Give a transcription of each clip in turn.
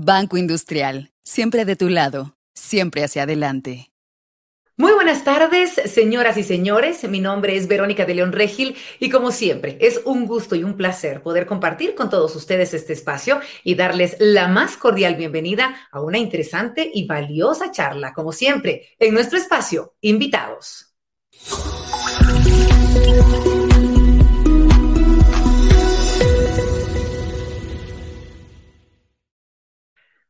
Banco Industrial, siempre de tu lado, siempre hacia adelante. Muy buenas tardes, señoras y señores. Mi nombre es Verónica de León Regil y como siempre, es un gusto y un placer poder compartir con todos ustedes este espacio y darles la más cordial bienvenida a una interesante y valiosa charla, como siempre, en nuestro espacio, invitados.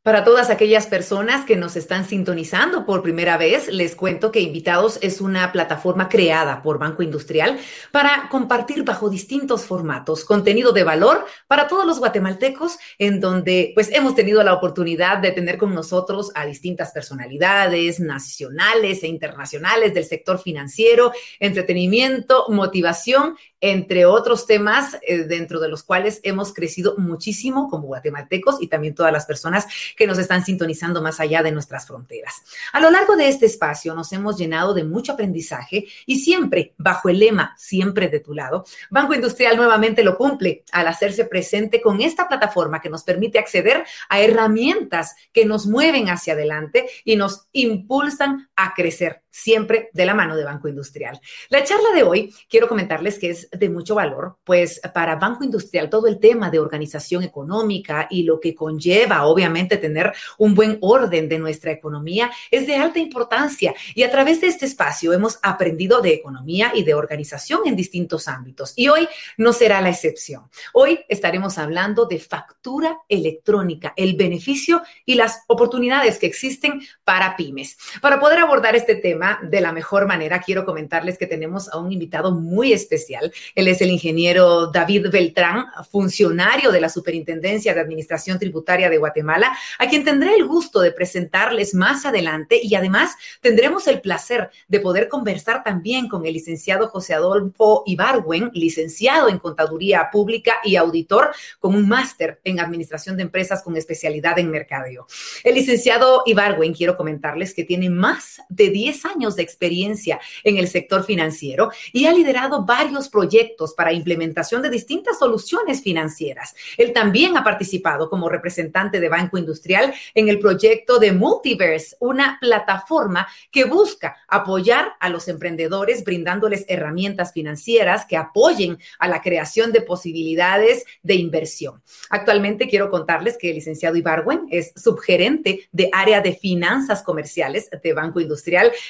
Para todas aquellas personas que nos están sintonizando por primera vez, les cuento que Invitados es una plataforma creada por Banco Industrial para compartir bajo distintos formatos contenido de valor para todos los guatemaltecos, en donde pues hemos tenido la oportunidad de tener con nosotros a distintas personalidades nacionales e internacionales del sector financiero, entretenimiento, motivación entre otros temas eh, dentro de los cuales hemos crecido muchísimo como guatemaltecos y también todas las personas que nos están sintonizando más allá de nuestras fronteras. A lo largo de este espacio nos hemos llenado de mucho aprendizaje y siempre bajo el lema siempre de tu lado, Banco Industrial nuevamente lo cumple al hacerse presente con esta plataforma que nos permite acceder a herramientas que nos mueven hacia adelante y nos impulsan a crecer siempre de la mano de Banco Industrial. La charla de hoy quiero comentarles que es de mucho valor, pues para Banco Industrial todo el tema de organización económica y lo que conlleva obviamente tener un buen orden de nuestra economía es de alta importancia y a través de este espacio hemos aprendido de economía y de organización en distintos ámbitos y hoy no será la excepción. Hoy estaremos hablando de factura electrónica, el beneficio y las oportunidades que existen para pymes. Para poder abordar este tema, de la mejor manera, quiero comentarles que tenemos a un invitado muy especial. Él es el ingeniero David Beltrán, funcionario de la Superintendencia de Administración Tributaria de Guatemala, a quien tendré el gusto de presentarles más adelante y además tendremos el placer de poder conversar también con el licenciado José Adolfo Ibarwen, licenciado en Contaduría Pública y auditor con un máster en Administración de Empresas con especialidad en mercadeo. El licenciado Ibarwen, quiero comentarles que tiene más de 10 años de experiencia en el sector financiero y ha liderado varios proyectos para implementación de distintas soluciones financieras. Él también ha participado como representante de Banco Industrial en el proyecto de Multiverse, una plataforma que busca apoyar a los emprendedores brindándoles herramientas financieras que apoyen a la creación de posibilidades de inversión. Actualmente quiero contarles que el licenciado Ibarwen es subgerente de área de finanzas comerciales de Banco Industrial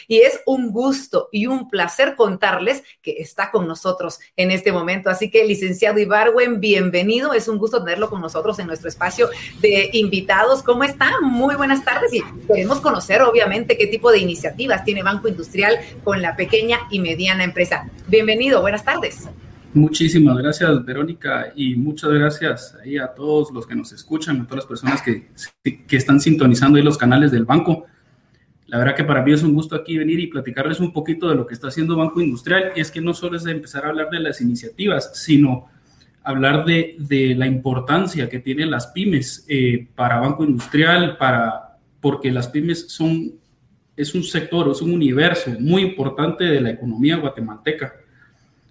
y es un gusto y un placer contarles que está con nosotros en este momento. Así que, licenciado Ibarwen, bienvenido. Es un gusto tenerlo con nosotros en nuestro espacio de invitados. ¿Cómo está? Muy buenas tardes y queremos conocer, obviamente, qué tipo de iniciativas tiene Banco Industrial con la pequeña y mediana empresa. Bienvenido, buenas tardes. Muchísimas gracias, Verónica, y muchas gracias ahí a todos los que nos escuchan, a todas las personas que, que están sintonizando ahí los canales del banco. La verdad que para mí es un gusto aquí venir y platicarles un poquito de lo que está haciendo Banco Industrial. Y es que no solo es empezar a hablar de las iniciativas, sino hablar de, de la importancia que tienen las pymes eh, para Banco Industrial, para, porque las pymes son, es un sector, es un universo muy importante de la economía guatemalteca,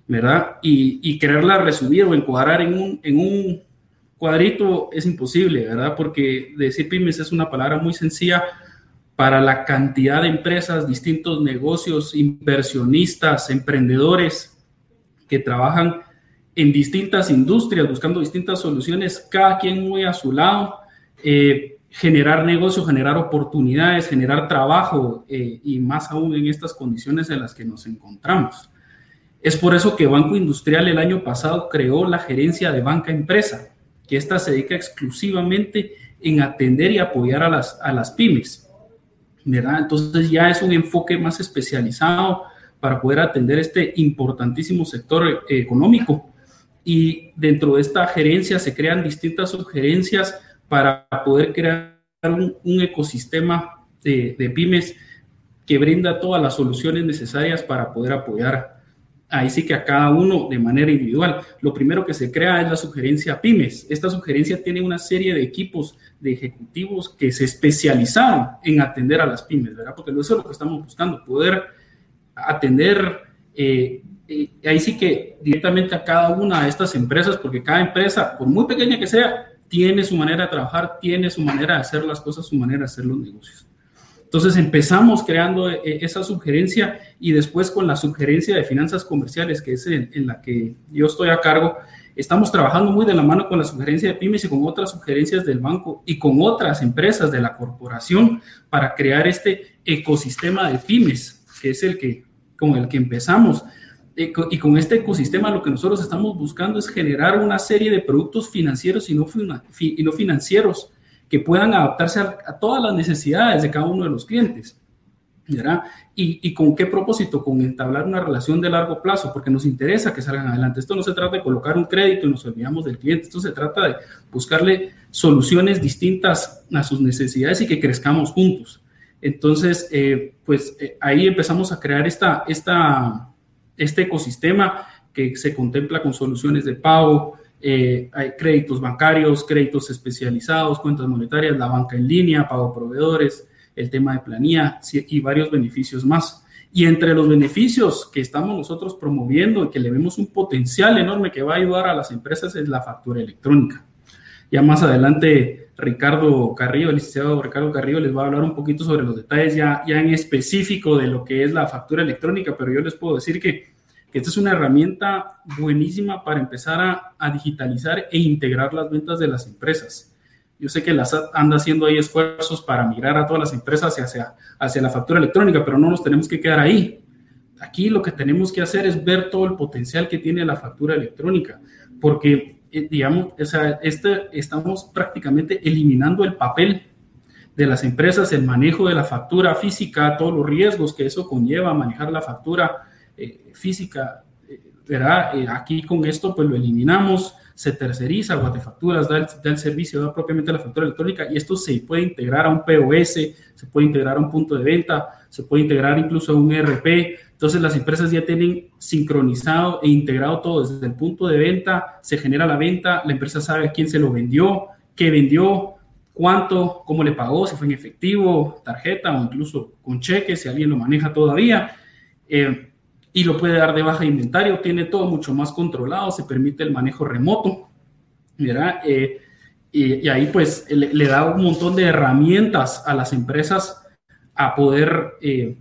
¿verdad? Y, y quererla resumir o encuadrar en un, en un cuadrito es imposible, ¿verdad? Porque decir pymes es una palabra muy sencilla para la cantidad de empresas, distintos negocios, inversionistas, emprendedores que trabajan en distintas industrias, buscando distintas soluciones, cada quien muy a su lado, eh, generar negocio, generar oportunidades, generar trabajo eh, y más aún en estas condiciones en las que nos encontramos. Es por eso que Banco Industrial el año pasado creó la gerencia de banca empresa, que esta se dedica exclusivamente en atender y apoyar a las, a las pymes entonces ya es un enfoque más especializado para poder atender este importantísimo sector eh, económico. Y dentro de esta gerencia se crean distintas sugerencias para poder crear un, ecosistema de, de pymes que brinda todas las soluciones necesarias para poder apoyar ahí sí que a cada uno de manera individual. Lo primero que se crea es la sugerencia pymes. Esta sugerencia tiene una serie de equipos de ejecutivos que se especializaron en atender a las pymes, ¿verdad? Porque eso es lo que estamos buscando, poder atender, eh, eh, ahí sí que directamente a cada una de estas empresas, porque cada empresa, por muy pequeña que sea, tiene su manera de trabajar, tiene su manera de hacer las cosas, su manera de hacer los negocios. Entonces empezamos creando eh, esa sugerencia y después con la sugerencia de finanzas comerciales, que es en, la que yo estoy a cargo, estamos trabajando muy de la mano con la sugerencia de pymes y con otras sugerencias del banco y con otras empresas de la corporación para crear este ecosistema de pymes, que es el que con el que empezamos. Eh, y con este ecosistema lo que nosotros estamos buscando es generar una serie de productos financieros y no, y no financieros que puedan adaptarse a, todas las necesidades de cada uno de los clientes. ¿verdad? ¿Y, ¿Y, con qué propósito? Con entablar una relación de largo plazo, porque nos interesa que salgan adelante. Esto no se trata de colocar un crédito y nos olvidamos del cliente, esto se trata de buscarle soluciones distintas a sus necesidades y que crezcamos juntos. Entonces, eh, pues eh, ahí empezamos a crear esta, esta, este ecosistema que se contempla con soluciones de pago, eh, hay créditos bancarios, créditos especializados, cuentas monetarias, la banca en línea, pago proveedores, el tema de planilla y varios beneficios más. Y entre los beneficios que estamos nosotros promoviendo y que le vemos un potencial enorme que va a ayudar a las empresas es la factura electrónica. Ya más adelante, Ricardo Carrillo, el licenciado Ricardo Carrillo, les va a hablar un poquito sobre los detalles ya, ya en específico de lo que es la factura electrónica, pero yo les puedo decir que que esta es una herramienta buenísima para empezar a, digitalizar e integrar las ventas de las empresas. Yo sé que la SAT anda haciendo ahí esfuerzos para migrar a todas las empresas hacia, hacia la factura electrónica, pero no nos tenemos que quedar ahí. Aquí lo que tenemos que hacer es ver todo el potencial que tiene la factura electrónica, porque, eh, digamos, o sea, este, estamos prácticamente eliminando el papel de las empresas, el manejo de la factura física, todos los riesgos que eso conlleva, manejar la factura eh, física, eh, ¿verdad? Eh, aquí con esto pues lo eliminamos, se terceriza, Guatefacturas da el, da el servicio, da propiamente la factura electrónica y esto se puede integrar a un POS, se puede integrar a un punto de venta, se puede integrar incluso a un ERP. Entonces las empresas ya tienen sincronizado e integrado todo desde el punto de venta, se genera la venta, la empresa sabe a quién se lo vendió, qué vendió, cuánto, cómo le pagó, si fue en efectivo, tarjeta o incluso con cheque, si alguien lo maneja todavía. Y lo puede dar de baja de inventario, tiene todo mucho más controlado, se permite el manejo remoto, ¿verdad? Eh, y, ahí pues le, da un montón de herramientas a las empresas a poder, eh,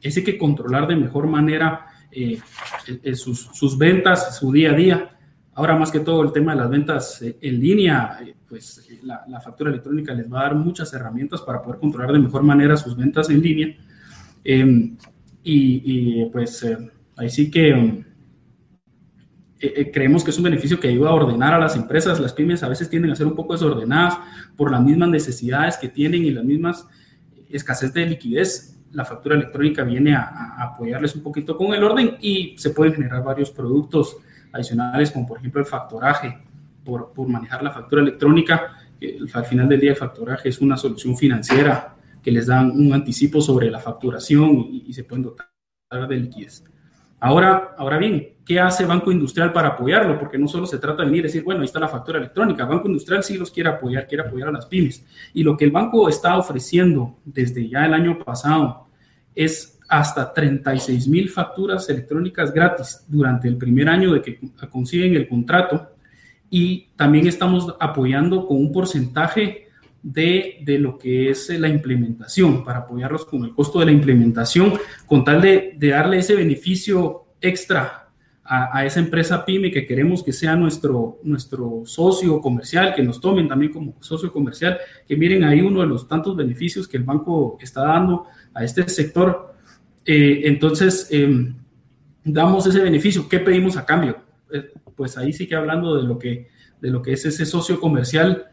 ese que controlar de mejor manera eh, sus, sus, ventas, su día a día. Ahora más que todo el tema de las ventas en línea, pues la, factura electrónica les va a dar muchas herramientas para poder controlar de mejor manera sus ventas en línea. Em, y, pues sí que eh, eh, creemos que es un beneficio que ayuda a ordenar a las empresas. Las pymes a veces tienden a ser un poco desordenadas por las mismas necesidades que tienen y las mismas escasez de liquidez. La factura electrónica viene a, apoyarles un poquito con el orden y se pueden generar varios productos adicionales, como por ejemplo el factoraje, por, por manejar la factura electrónica. al final del día el factoraje es una solución financiera que les dan un anticipo sobre la facturación y, y se pueden dotar de liquidez. Ahora, ahora bien, ¿qué hace Banco Industrial para apoyarlo? Porque no solo se trata de venir y decir, bueno, ahí está la factura electrónica. Banco Industrial sí los quiere apoyar, quiere apoyar a las pymes. Y lo que el banco está ofreciendo desde ya el año pasado es hasta 36 mil facturas electrónicas gratis durante el primer año de que consiguen el contrato. Y también estamos apoyando con un porcentaje de, de, lo que es la implementación, para apoyarlos con el costo de la implementación, con tal de, de darle ese beneficio extra a, a, esa empresa PYME que queremos que sea nuestro, nuestro socio comercial, que nos tomen también como socio comercial, que miren ahí uno de los tantos beneficios que el banco está dando a este sector. Eh, entonces, eh, damos ese beneficio. ¿Qué pedimos a cambio? Eh, pues ahí sí que hablando de lo que, de lo que es ese socio comercial.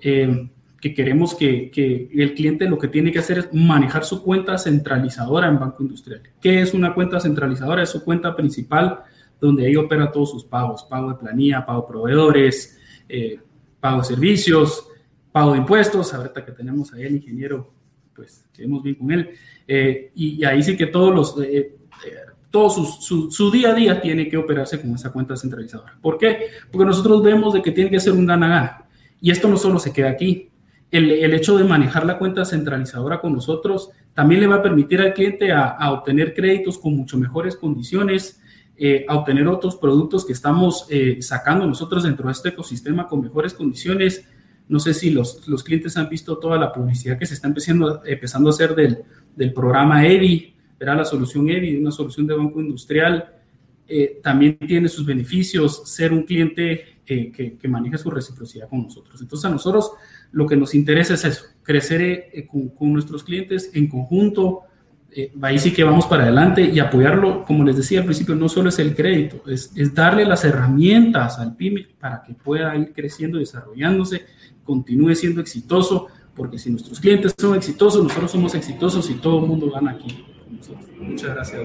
Eh, que queremos que, el cliente lo que tiene que hacer es manejar su cuenta centralizadora en Banco Industrial. ¿Qué es una cuenta centralizadora? Es su cuenta principal donde ahí opera todos sus pagos, pago de planilla, pago de proveedores, eh, pago de servicios, pago de impuestos, ahorita que tenemos ahí el ingeniero, pues quedemos bien con él, eh, y, ahí sí que todos los, eh, eh todo su, día a día tiene que operarse con esa cuenta centralizadora. ¿Por qué? Porque nosotros vemos de que tiene que ser un gana-gana. Y esto no solo se queda aquí, el, hecho de manejar la cuenta centralizadora con nosotros también le va a permitir al cliente a, obtener créditos con mucho mejores condiciones, eh, a obtener otros productos que estamos eh, sacando nosotros dentro de este ecosistema con mejores condiciones No sé si los, los clientes han visto toda la publicidad que se está empezando, empezando a hacer del, del programa EVI, era la solución EVI, una solución de banco industrial. Eh, también tiene sus beneficios ser un cliente eh, que, que, maneja su reciprocidad con nosotros. Entonces a nosotros lo que nos interesa es eso, crecer eh, con, con, nuestros clientes en conjunto, eh, ahí sí que vamos para adelante y apoyarlo, como les decía al principio, no solo es el crédito, es, es darle las herramientas al PYME para que pueda ir creciendo desarrollándose, continúe siendo exitoso, porque si nuestros clientes son exitosos, nosotros somos exitosos y todo el mundo gana aquí. Muchas gracias.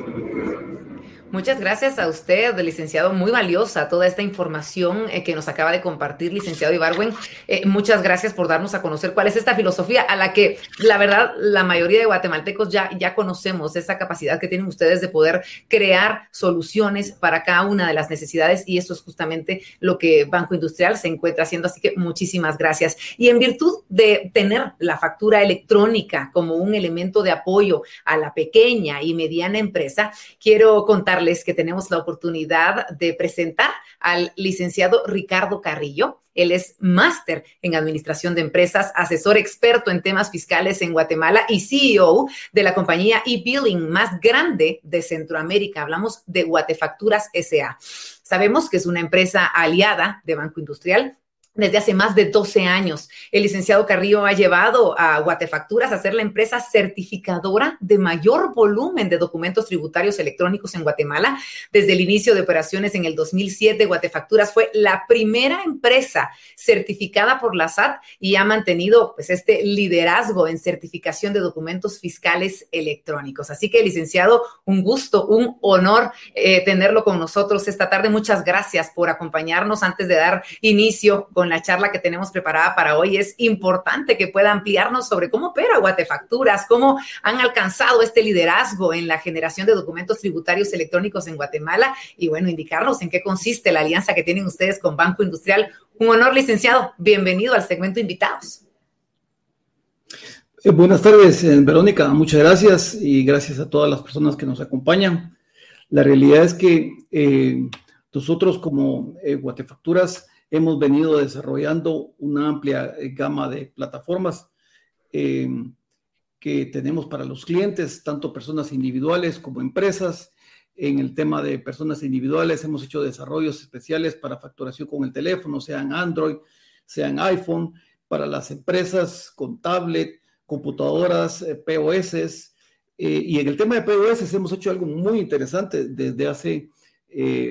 Muchas gracias a usted, licenciado. Muy valiosa toda esta información eh, que nos acaba de compartir, licenciado Ibarwen. Eh, muchas gracias por darnos a conocer cuál es esta filosofía a la que, la verdad, la mayoría de guatemaltecos ya, ya conocemos, esa capacidad que tienen ustedes de poder crear soluciones para cada una de las necesidades y eso es justamente lo que Banco Industrial se encuentra haciendo. Así que muchísimas gracias. Y en virtud de tener la factura electrónica como un elemento de apoyo a la pequeña y mediana empresa, quiero contar que tenemos la oportunidad de presentar al licenciado Ricardo Carrillo. Él es máster en administración de empresas, asesor experto en temas fiscales en Guatemala y CEO de la compañía e-billing más grande de Centroamérica. Hablamos de Guatefacturas SA. Sabemos que es una empresa aliada de Banco Industrial desde hace más de 12 años. El licenciado Carrillo ha llevado a Guatefacturas a ser la empresa certificadora de mayor volumen de documentos tributarios electrónicos en Guatemala. Desde el inicio de operaciones en el 2007, Guatefacturas fue la primera empresa certificada por la SAT y ha mantenido pues, este liderazgo en certificación de documentos fiscales electrónicos. Así que, licenciado, un gusto, un honor eh, tenerlo con nosotros esta tarde. Muchas gracias por acompañarnos antes de dar inicio con la charla que tenemos preparada para hoy. Es importante que pueda ampliarnos sobre cómo opera Guatefacturas, cómo han alcanzado este liderazgo en la generación de documentos tributarios electrónicos en Guatemala y bueno, indicarnos en qué consiste la alianza que tienen ustedes con Banco Industrial. Un honor, licenciado. Bienvenido al segmento Invitados. Eh, buenas tardes, eh, Verónica. Muchas gracias y gracias a todas las personas que nos acompañan. La realidad es que eh, nosotros como Guatefacturas hemos venido desarrollando una amplia eh, gama de plataformas em, que tenemos para los clientes, tanto personas individuales como empresas. En el tema de personas individuales hemos hecho desarrollos especiales para facturación con el teléfono, sean Android, sean iPhone, para las empresas con tablet, computadoras, eh, POS. Eh, y en el tema de POS hemos hecho algo muy interesante desde hace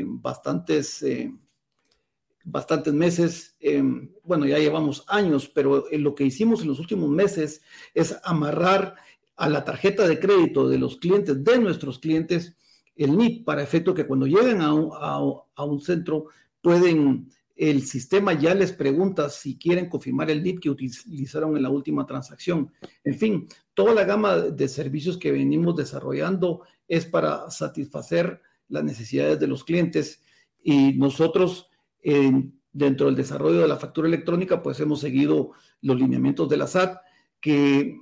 bastantes bastantes meses, em, bueno, ya llevamos años, pero lo que hicimos en los últimos meses es amarrar a la tarjeta de crédito de los clientes, de nuestros clientes, el NIP, para efecto que cuando lleguen a un, a, un centro pueden, el sistema ya les pregunta si quieren confirmar el NIP que utilizaron en la última transacción. En fin, toda la gama de servicios que venimos desarrollando es para satisfacer las necesidades de los clientes y nosotros dentro del desarrollo de la factura electrónica, pues hemos seguido los lineamientos de la SAT, que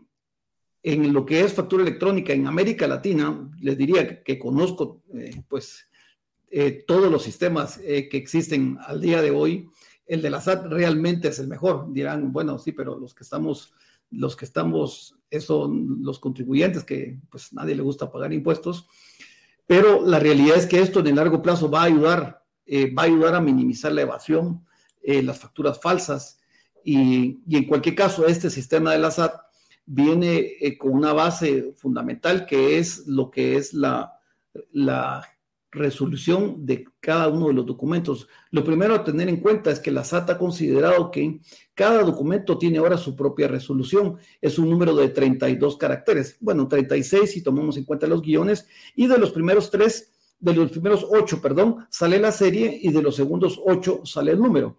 en lo que es factura electrónica en América Latina, les diría que, conozco eh, pues eh, todos los sistemas eh, que existen al día de hoy. El de la SAT realmente es el mejor. Dirán, bueno, sí, pero los que estamos, los que estamos, son los contribuyentes que pues nadie le gusta pagar impuestos. Pero la realidad es que esto en el largo plazo va a ayudar eh, va a ayudar a minimizar la evasión, eh, las facturas falsas y, en cualquier caso este sistema de la SAT viene eh, con una base fundamental que es lo que es la, la resolución de cada uno de los documentos. Lo primero a tener en cuenta es que la SAT ha considerado que cada documento tiene ahora su propia resolución. Es un número de 32 caracteres. Bueno, 36 si tomamos en cuenta los guiones. Y de los primeros tres de los primeros ocho, perdón, sale la serie y de los segundos ocho sale el número.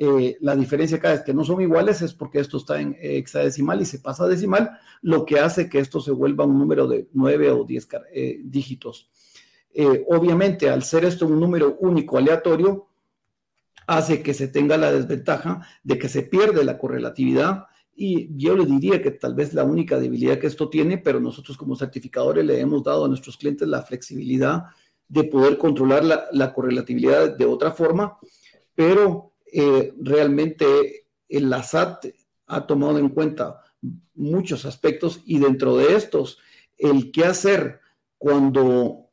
Eh, la diferencia acá es que no son iguales, es porque esto está en hexadecimal y se pasa a decimal, lo que hace que esto se vuelva un número de nueve o diez eh, dígitos. Eh, obviamente, al ser esto un número único aleatorio, hace que se tenga la desventaja de que se pierde la correlatividad y yo le diría que tal vez la única debilidad que esto tiene, pero nosotros como certificadores le hemos dado a nuestros clientes la flexibilidad de poder controlar la, correlatividad de otra forma, pero eh, realmente el SAT ha tomado en cuenta muchos aspectos y dentro de estos, el qué hacer cuando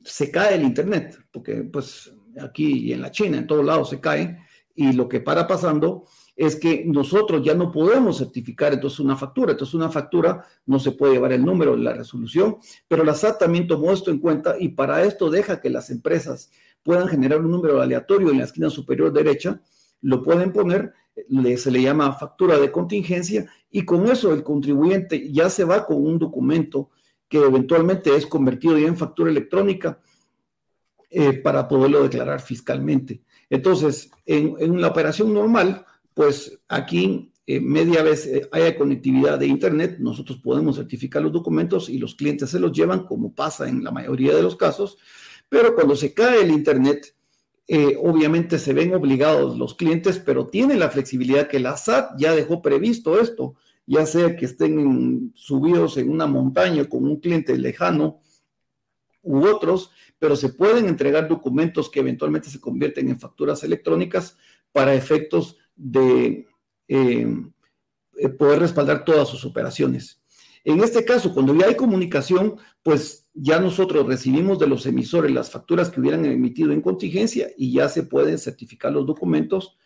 se cae el Internet, porque pues aquí y en la China, en todos lados se cae, y lo que para pasando es que nosotros ya no podemos certificar entonces una factura. Entonces una factura no se puede llevar el número, la resolución, pero la SAT también tomó esto en cuenta y para esto deja que las empresas puedan generar un número aleatorio en la esquina superior derecha, lo pueden poner, se le llama factura de contingencia y con eso el contribuyente ya se va con un documento que eventualmente es convertido ya en factura electrónica eh, para poderlo declarar fiscalmente. Entonces, en, en la operación normal, pues aquí eh, media vez eh, haya conectividad de Internet, nosotros podemos certificar los documentos y los clientes se los llevan, como pasa en la mayoría de los casos, pero cuando se cae el Internet, eh, obviamente se ven obligados los clientes, pero tiene la flexibilidad que la SAT ya dejó previsto esto, ya sea que estén subidos en una montaña con un cliente lejano u otros, pero se pueden entregar documentos que eventualmente se convierten en facturas electrónicas para efectos de eh, eh, poder respaldar todas sus operaciones. En este caso, cuando ya hay comunicación, pues ya nosotros recibimos de los emisores las facturas que hubieran emitido en contingencia y ya se pueden certificar los documentos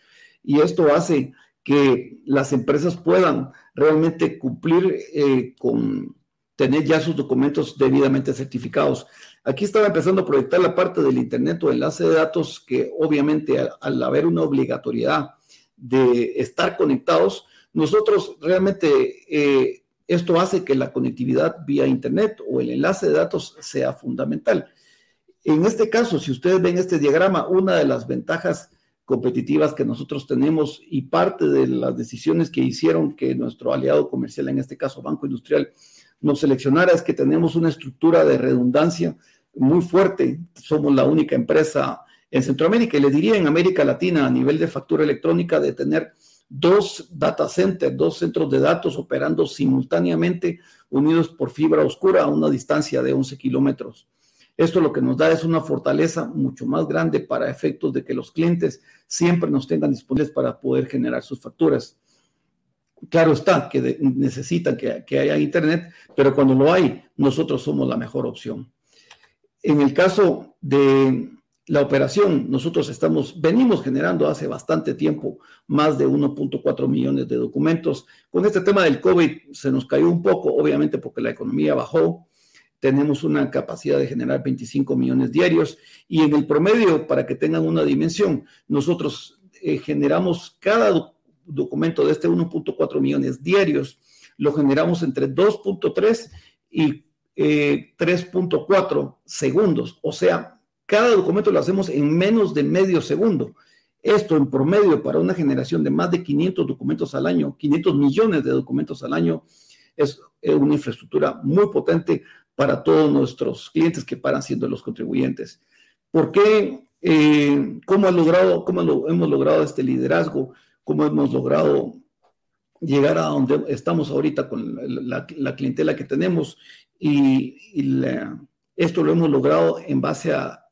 y esto hace que las empresas puedan realmente cumplir eh, con tener ya sus documentos debidamente certificados. Aquí estaba empezando a proyectar la parte del Internet o enlace de datos que obviamente al haber una obligatoriedad de estar conectados, nosotros realmente eh, esto hace que la conectividad vía Internet o el enlace de datos sea fundamental. En este caso, si ustedes ven este diagrama, una de las ventajas competitivas que nosotros tenemos y parte de las decisiones que hicieron que nuestro aliado comercial, en este caso Banco Industrial, nos seleccionara es que tenemos una estructura de redundancia muy fuerte. Somos la única empresa en Centroamérica y le diría en América Latina a nivel de factura electrónica de tener dos data centers, dos centros de datos operando simultáneamente unidos por fibra oscura a una distancia de 11 kilómetros. Esto lo que nos da es una fortaleza mucho más grande para efectos de que los clientes siempre nos tengan disponibles para poder generar sus facturas. Claro está que necesitan que haya internet, pero cuando lo hay, nosotros somos la mejor opción. En el caso de la operación, nosotros estamos, venimos generando hace bastante tiempo más de 1.4 millones de documentos. Con este tema del COVID se nos cayó un poco, obviamente porque la economía bajó. Tenemos una capacidad de generar 25 millones diarios y en el promedio, para que tengan una dimensión, nosotros eh, generamos cada documento de este 1.4 millones diarios, lo generamos entre 2.3 y 3.4 eh, segundos, o sea, cada documento lo hacemos en menos de medio segundo. Esto en promedio para una generación de más de 500 documentos al año, 500 millones de documentos al año, es una infraestructura muy potente para todos nuestros clientes que paran siendo los contribuyentes. ¿Por qué? Eh, ¿Cómo, ha logrado, cómo lo, hemos logrado este liderazgo? ¿Cómo hemos logrado llegar a donde estamos ahorita con la, clientela que tenemos? Y, esto lo hemos logrado en base a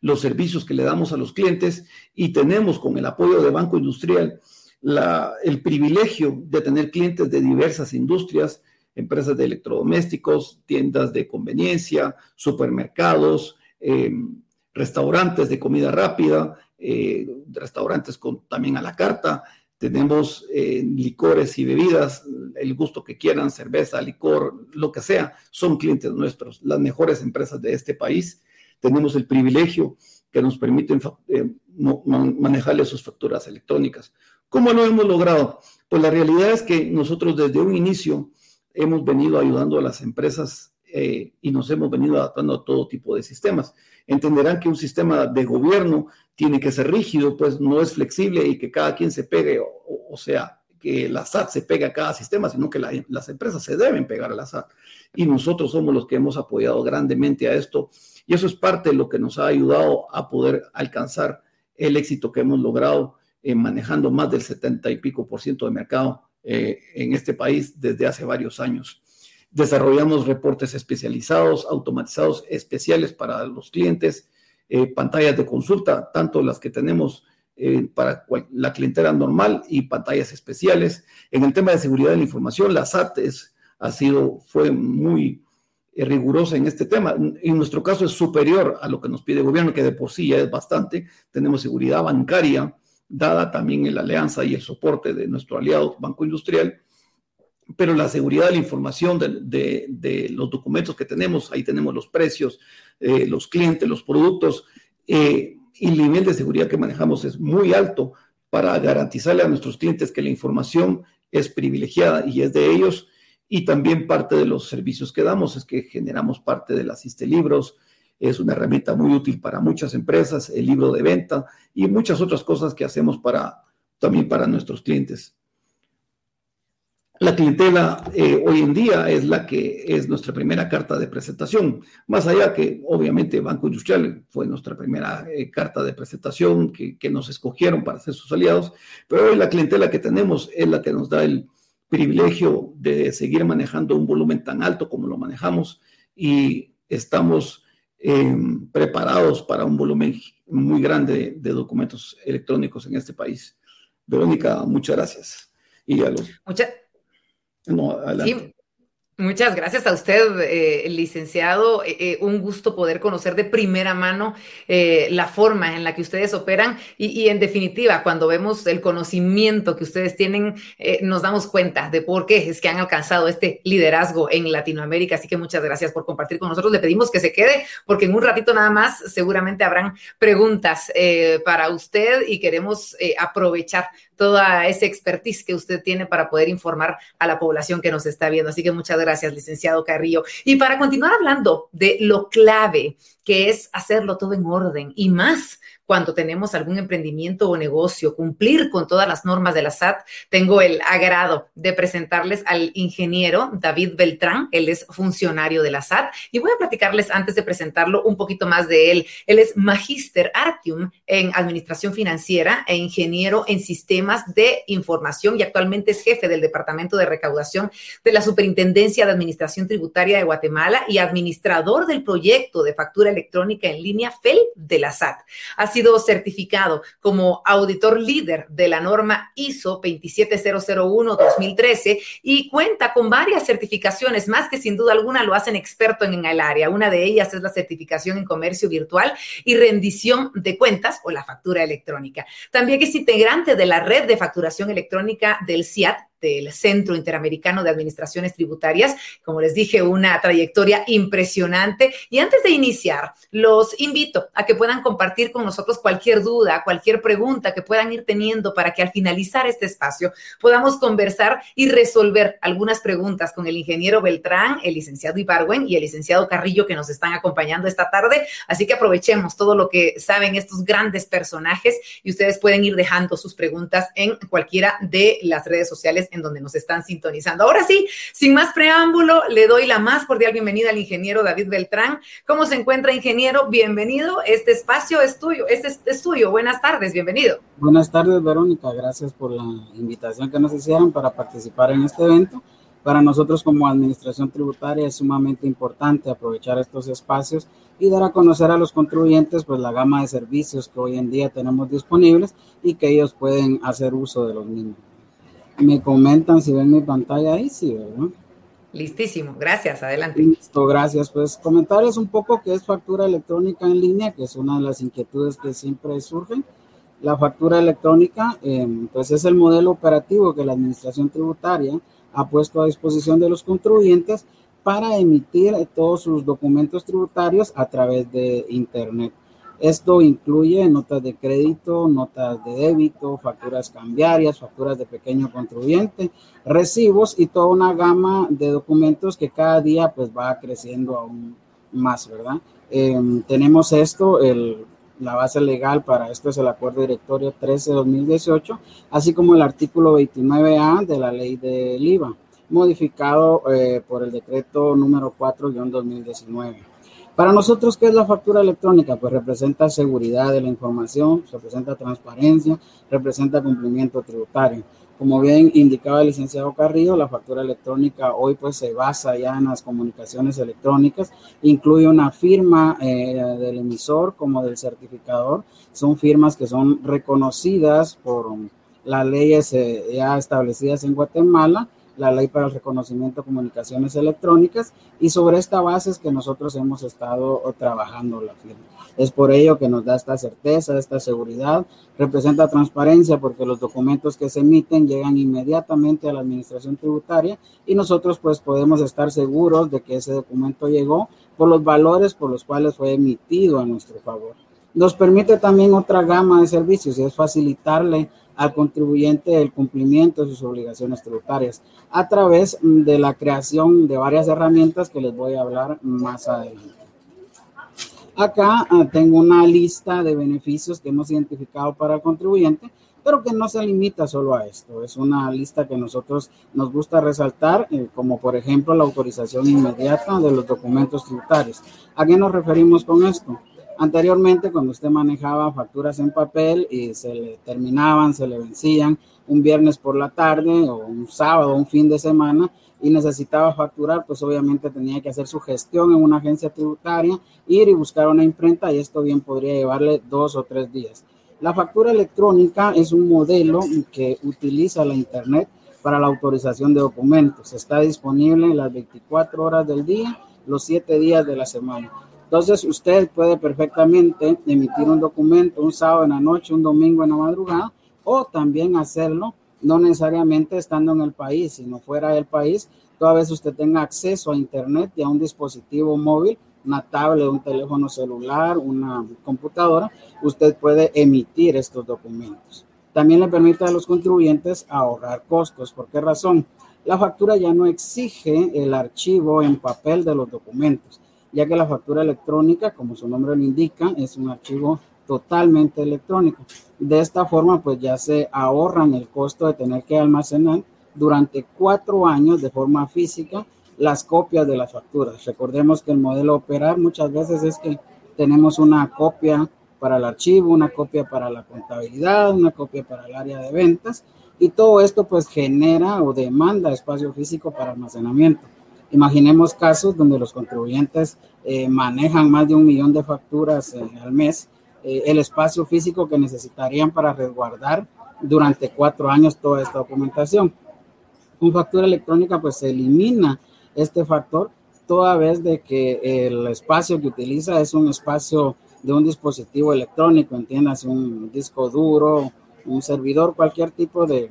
los servicios que le damos a los clientes y tenemos con el apoyo de Banco Industrial el privilegio de tener clientes de diversas industrias, empresas de electrodomésticos, tiendas de conveniencia, supermercados, em, restaurantes de comida rápida, eh, restaurantes con también a la carta. Tenemos eh, licores y bebidas, el gusto que quieran, cerveza, licor, lo que sea, son clientes nuestros, las mejores empresas de este país tenemos el privilegio que nos permiten eh, manejarle sus facturas electrónicas. ¿Cómo lo hemos logrado? Pues la realidad es que nosotros desde un inicio hemos venido ayudando a las empresas eh, y nos hemos venido adaptando a todo tipo de sistemas. Entenderán que un sistema de gobierno tiene que ser rígido, pues no es flexible y que cada quien se pegue, o, sea, que la SAT se pegue a cada sistema, sino que las empresas se deben pegar a la SAT. Y nosotros somos los que hemos apoyado grandemente a esto y eso es parte de lo que nos ha ayudado a poder alcanzar el éxito que hemos logrado en manejando más del 70 y pico por ciento de mercado eh, en este país desde hace varios años. Desarrollamos reportes especializados, automatizados, especiales para los clientes, eh, pantallas de consulta, tanto las que tenemos eh, para la clientela normal y pantallas especiales. En el tema de seguridad de la información, la SAT ha sido, fue muy eh, rigurosa en este tema. En nuestro caso es superior a lo que nos pide el gobierno, que de por sí ya es bastante. Tenemos seguridad bancaria, dada también en la alianza y el soporte de nuestro aliado Banco Industrial pero la seguridad de la información de, los documentos que tenemos, ahí tenemos los precios, eh, los clientes, los productos, eh, y el nivel de seguridad que manejamos es muy alto para garantizarle a nuestros clientes que la información es privilegiada y es de ellos. Y también parte de los servicios que damos es que generamos parte del asiste libros. Es una herramienta muy útil para muchas empresas, el libro de venta y muchas otras cosas que hacemos para, también para nuestros clientes. La clientela eh, hoy en día es la que es nuestra primera carta de presentación, más allá que obviamente Banco Industrial fue nuestra primera eh, carta de presentación que, nos escogieron para ser sus aliados, pero hoy la clientela que tenemos es la que nos da el privilegio de seguir manejando un volumen tan alto como lo manejamos y estamos em, preparados para un volumen muy grande de documentos electrónicos en este país. Verónica, muchas gracias. Y a los... Muchas no, adelante. Muchas gracias a usted, eh, licenciado. Eh, eh, un gusto poder conocer de primera mano la forma en la que ustedes operan y, en definitiva, cuando vemos el conocimiento que ustedes tienen, nos damos cuenta de por qué es que han alcanzado este liderazgo en Latinoamérica. Así que muchas gracias por compartir con nosotros. Le pedimos que se quede porque en un ratito nada más seguramente habrán preguntas para usted y queremos aprovechar toda esa expertise que usted tiene para poder informar a la población que nos está viendo. Así que muchas gracias, licenciado Carrillo. Y para continuar hablando de lo clave que es hacerlo todo en orden y más cuando tenemos algún emprendimiento o negocio, cumplir con todas las normas de la SAT, tengo el agrado de presentarles al ingeniero David Beltrán. Él es funcionario de la SAT y voy a platicarles antes de presentarlo un poquito más de él. Él es magíster artium en administración financiera e ingeniero en sistemas de información y actualmente es jefe del Departamento de Recaudación de la Superintendencia de Administración Tributaria de Guatemala y administrador del proyecto de factura electrónica en línea FEL de la SAT sido certificado como auditor líder de la norma ISO 27001-2013 y cuenta con varias certificaciones, más que sin duda alguna lo hacen experto en el área. Una de ellas es la certificación en comercio virtual y rendición de cuentas o la factura electrónica. También es integrante de la red de facturación electrónica del CIAT, del Centro Interamericano de Administraciones Tributarias. Como les dije, una trayectoria impresionante. Y antes de iniciar, los invito a que puedan compartir con nosotros cualquier duda, cualquier pregunta que puedan ir teniendo para que al finalizar este espacio podamos conversar y resolver algunas preguntas con el ingeniero Beltrán, el licenciado Ibarwen y el licenciado Carrillo que nos están acompañando esta tarde. Así que aprovechemos todo lo que saben estos grandes personajes y ustedes pueden ir dejando sus preguntas en cualquiera de las redes sociales en donde nos están sintonizando. Ahora sí, sin más preámbulo, le doy la más cordial bienvenida al ingeniero David Beltrán. ¿Cómo se encuentra, ingeniero? Bienvenido. Este espacio es tuyo, este es tuyo. Buenas tardes, bienvenido. Buenas tardes, Verónica. Gracias por la invitación que nos hicieron para participar en este evento. Para nosotros como administración tributaria es sumamente importante aprovechar estos espacios y dar a conocer a los contribuyentes pues la gama de servicios que hoy en día tenemos disponibles y que ellos pueden hacer uso de los mismos. Me comentan si ven mi pantalla ahí, sí, ¿verdad? Listísimo, gracias, adelante. Listo, gracias. Pues comentarles un poco qué es factura electrónica en línea, que es una de las inquietudes que siempre surgen. La factura electrónica, em, pues es el modelo operativo que la Administración Tributaria ha puesto a disposición de los contribuyentes para emitir todos sus documentos tributarios a través de Internet. Esto incluye notas de crédito, notas de débito, facturas cambiarias, facturas de pequeño contribuyente, recibos y toda una gama de documentos que cada día pues va creciendo aún más, ¿verdad? Em, tenemos esto, el, la base legal para esto es el Acuerdo Directorio 13-2018, así como el artículo 29A de la ley del IVA, modificado eh, por el decreto número 4-2019. Para nosotros, ¿qué es la factura electrónica? Pues representa seguridad de la información, representa transparencia, representa cumplimiento tributario. Como bien indicaba el licenciado Carrillo, la factura electrónica hoy pues se basa ya en las comunicaciones electrónicas, incluye una firma eh, del emisor como del certificador, son firmas que son reconocidas por las leyes eh, ya establecidas en Guatemala la ley para el reconocimiento de comunicaciones electrónicas y sobre esta base es que nosotros hemos estado trabajando la firma. Es por ello que nos da esta certeza, esta seguridad, representa transparencia porque los documentos que se emiten llegan inmediatamente a la administración tributaria y nosotros pues podemos estar seguros de que ese documento llegó por los valores por los cuales fue emitido a nuestro favor. Nos permite también otra gama de servicios y es facilitarle al contribuyente el cumplimiento de sus obligaciones tributarias a través de la creación de varias herramientas que les voy a hablar más adelante. Acá ah, tengo una lista de beneficios que hemos identificado para el contribuyente, pero que no se limita solo a esto. Es una lista que nosotros nos gusta resaltar, eh, como por ejemplo la autorización inmediata de los documentos tributarios. ¿A qué nos referimos con esto? Anteriormente, cuando usted manejaba facturas en papel y se le terminaban, se le vencían un viernes por la tarde o un sábado, un fin de semana, y necesitaba facturar, pues obviamente tenía que hacer su gestión en una agencia tributaria, ir y buscar una imprenta y esto bien podría llevarle dos o tres días. La factura electrónica es un modelo que utiliza la Internet para la autorización de documentos. Está disponible las 24 horas del día, los 7 días de la semana. Entonces, usted puede perfectamente emitir un documento un sábado en la noche, un domingo en la madrugada, o también hacerlo no necesariamente estando en el país, sino fuera del país, toda vez usted tenga acceso a Internet y a un dispositivo móvil, una tablet, un teléfono celular, una computadora, usted puede emitir estos documentos. También le permite a los contribuyentes ahorrar costos. ¿Por qué razón? La factura ya no exige el archivo en papel de los documentos ya que la factura electrónica, como su nombre lo indica, es un archivo totalmente electrónico. De esta forma, pues ya se ahorran el costo de tener que almacenar durante cuatro años de forma física las copias de las facturas. Recordemos que el modelo operar muchas veces es que tenemos una copia para el archivo, una copia para la contabilidad, una copia para el área de ventas y todo esto pues genera o demanda espacio físico para almacenamiento. Imaginemos casos donde los contribuyentes eh, manejan más de un millón de facturas eh, al mes, eh, el espacio físico que necesitarían para resguardar durante cuatro años toda esta documentación. Con factura electrónica, pues se elimina este factor toda vez de que el espacio que utiliza es un espacio de un dispositivo electrónico, entiendas, un disco duro, un servidor, cualquier tipo de,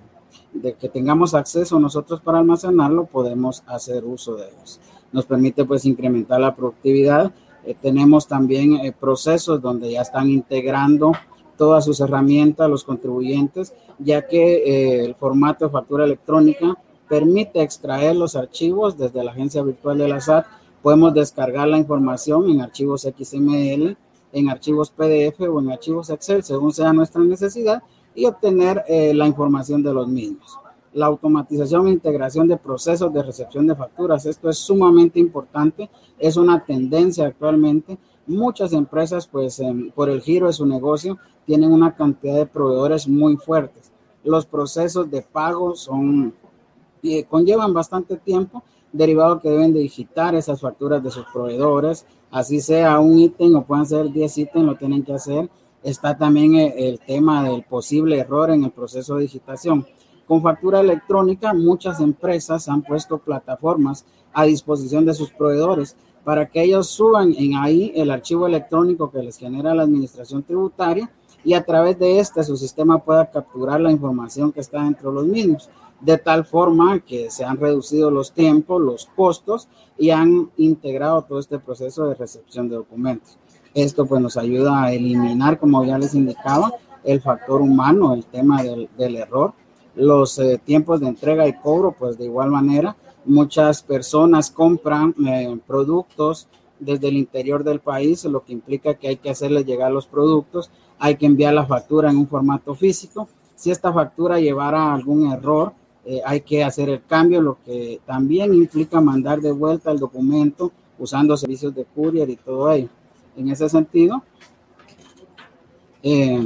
de que tengamos acceso nosotros para almacenarlo, podemos hacer uso de ellos. Nos permite pues incrementar la productividad. Eh, tenemos también eh, procesos donde ya están integrando todas sus herramientas los contribuyentes, ya que eh, el formato de factura electrónica permite extraer los archivos desde la agencia virtual de la SAT. Podemos descargar la información en archivos XML, en archivos PDF o en archivos Excel, según sea nuestra necesidad, y obtener eh, la información de los mismos. La automatización e integración de procesos de recepción de facturas, esto es sumamente importante, es una tendencia actualmente. Muchas empresas, pues em, por el giro de su negocio, tienen una cantidad de proveedores muy fuertes. Los procesos de pago son, eh, conllevan bastante tiempo, derivado que deben de digitar esas facturas de sus proveedores, así sea un ítem o puedan ser 10 ítems, lo tienen que hacer está también eh, el tema del posible error en el proceso de digitación. Con factura electrónica, muchas empresas han puesto plataformas a disposición de sus proveedores para que ellos suban en ahí el archivo electrónico que les genera la administración tributaria y a través de este su sistema pueda capturar la información que está dentro de los mismos, de tal forma que se han reducido los tiempos, los costos y han integrado todo este proceso de recepción de documentos. Esto pues nos ayuda a eliminar, como ya les indicaba, el factor humano, el tema del, error. Los eh, tiempos de entrega y cobro, pues de igual manera, muchas personas compran eh, productos desde el interior del país, lo que implica que hay que hacerles llegar los productos, hay que enviar la factura en un formato físico. Si esta factura llevara algún error, eh, hay que hacer el cambio, lo que también implica mandar de vuelta el documento usando servicios de courier y todo ello. En ese sentido, eh,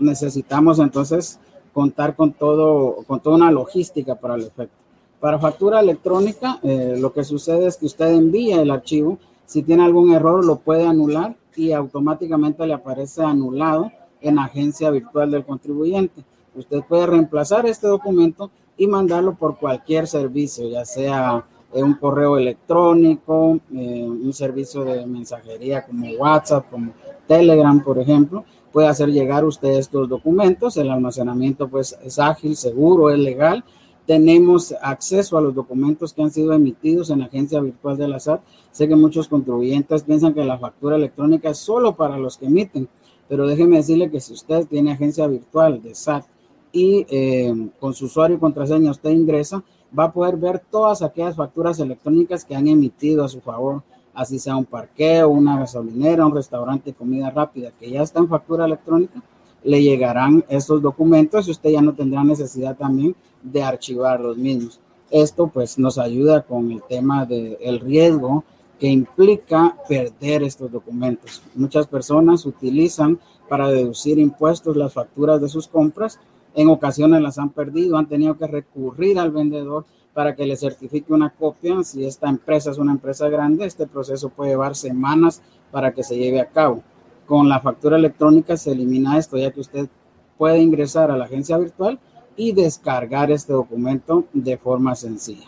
necesitamos entonces contar con todo, con toda una logística para el efecto. Para factura electrónica, eh, lo que sucede es que usted envía el archivo, si tiene algún error lo puede anular y automáticamente le aparece anulado en agencia virtual del contribuyente. Usted puede reemplazar este documento y mandarlo por cualquier servicio, ya sea un correo electrónico, eh, un servicio de mensajería como WhatsApp, como Telegram, por ejemplo. Puede hacer llegar usted estos documentos. El almacenamiento pues es ágil, seguro, es legal. Tenemos acceso a los documentos que han sido emitidos en la agencia virtual de la SAT. Sé que muchos contribuyentes piensan que la factura electrónica es solo para los que emiten, pero déjeme decirle que si usted tiene agencia virtual de SAT y eh, con su usuario y contraseña usted ingresa, va a poder ver todas aquellas facturas electrónicas que han emitido a su favor, así sea un parqueo, una gasolinera, un restaurante de comida rápida, que ya está en factura electrónica, le llegarán estos documentos y usted ya no tendrá necesidad también de archivar los mismos. Esto pues nos ayuda con el tema del riesgo que implica perder estos documentos. Muchas personas utilizan para deducir impuestos las facturas de sus compras en ocasiones las han perdido, han tenido que recurrir al vendedor para que le certifique una copia. Si esta empresa es una empresa grande, este proceso puede llevar semanas para que se lleve a cabo. Con la factura electrónica se elimina esto, ya que usted puede ingresar a la agencia virtual y descargar este documento de forma sencilla.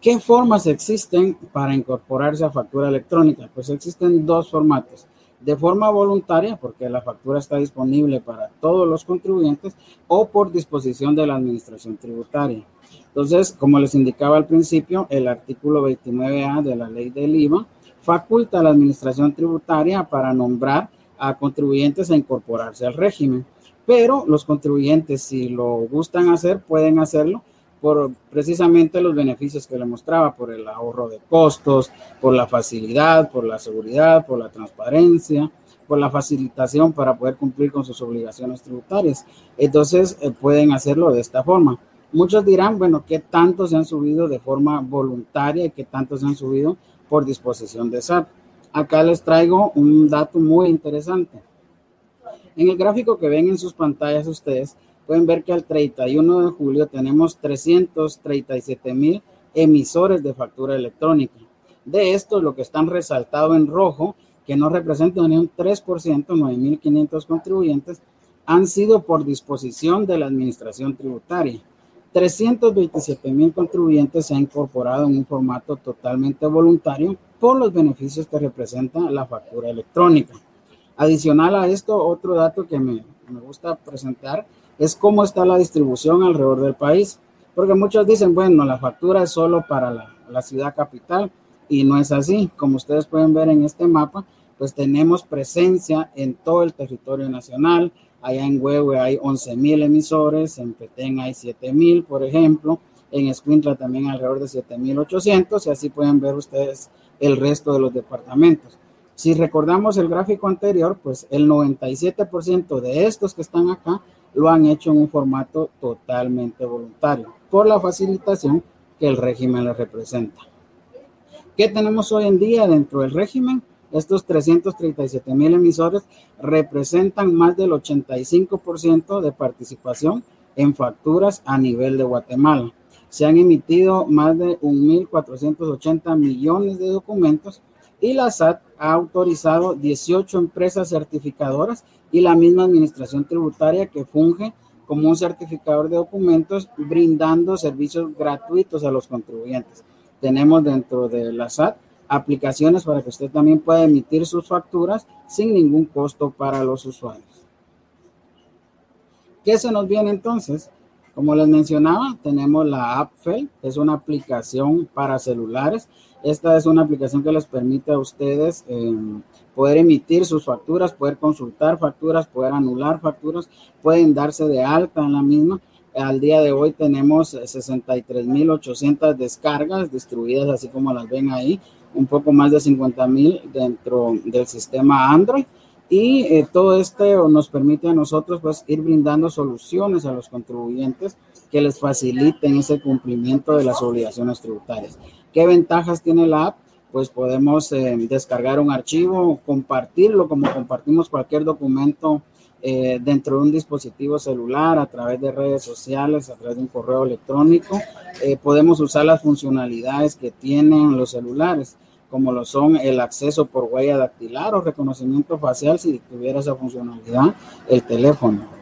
¿Qué formas existen para incorporarse a factura electrónica? Pues existen dos formatos de forma voluntaria, porque la factura está disponible para todos los contribuyentes, o por disposición de la Administración Tributaria. Entonces, como les indicaba al principio, el artículo 29A de la ley del IVA faculta a la Administración Tributaria para nombrar a contribuyentes a incorporarse al régimen. Pero los contribuyentes, si lo gustan hacer, pueden hacerlo por precisamente los beneficios que le mostraba, por el ahorro de costos, por la facilidad, por la seguridad, por la transparencia, por la facilitación para poder cumplir con sus obligaciones tributarias. Entonces, eh, pueden hacerlo de esta forma. Muchos dirán, bueno, ¿qué tanto se han subido de forma voluntaria y qué tanto se han subido por disposición de SAT? Acá les traigo un dato muy interesante. En el gráfico que ven en sus pantallas ustedes, pueden ver que al 31 de julio tenemos 337 mil emisores de factura electrónica. De estos, lo que están resaltado en rojo, que no representan ni un 3%, 9.500 contribuyentes, han sido por disposición de la Administración Tributaria. 327 mil contribuyentes se han incorporado en un formato totalmente voluntario por los beneficios que representa la factura electrónica. Adicional a esto, otro dato que me, me gusta presentar es cómo está la distribución alrededor del país. Porque muchos dicen, bueno, la factura es solo para la, ciudad capital y no es así. Como ustedes pueden ver en este mapa, pues tenemos presencia en todo el territorio nacional. Allá en Huehue hay 11 mil emisores, en Petén hay 7 mil, por ejemplo. En Escuintla también alrededor de 7.800 y así pueden ver ustedes el resto de los departamentos. Si recordamos el gráfico anterior, pues el 97% de estos que están acá lo han hecho en un formato totalmente voluntario, por la facilitación que el régimen le representa. ¿Qué tenemos hoy en día dentro del régimen? Estos 337 mil emisores representan más del 85% de participación en facturas a nivel de Guatemala. Se han emitido más de 1.480 millones de documentos y la SAT ha autorizado 18 empresas certificadoras y la misma administración tributaria que funge como un certificador de documentos brindando servicios gratuitos a los contribuyentes. Tenemos dentro de la SAT aplicaciones para que usted también pueda emitir sus facturas sin ningún costo para los usuarios. ¿Qué se nos viene entonces? Como les mencionaba, tenemos la AppFel, es una aplicación para celulares. Esta es una aplicación que les permite a ustedes eh, poder emitir sus facturas, poder consultar facturas, poder anular facturas, pueden darse de alta en la misma. Al día de hoy tenemos 63.800 descargas distribuidas así como las ven ahí, un poco más de 50.000 dentro del sistema Android. Y eh, todo esto nos permite a nosotros pues ir brindando soluciones a los contribuyentes que les faciliten ese cumplimiento de las obligaciones tributarias. ¿Qué ventajas tiene la app? pues podemos eh, descargar un archivo, compartirlo como compartimos cualquier documento eh, dentro de un dispositivo celular, a través de redes sociales, a través de un correo electrónico. Eh, podemos usar las funcionalidades que tienen los celulares, como lo son el acceso por huella dactilar o reconocimiento facial, si tuviera esa funcionalidad, el teléfono.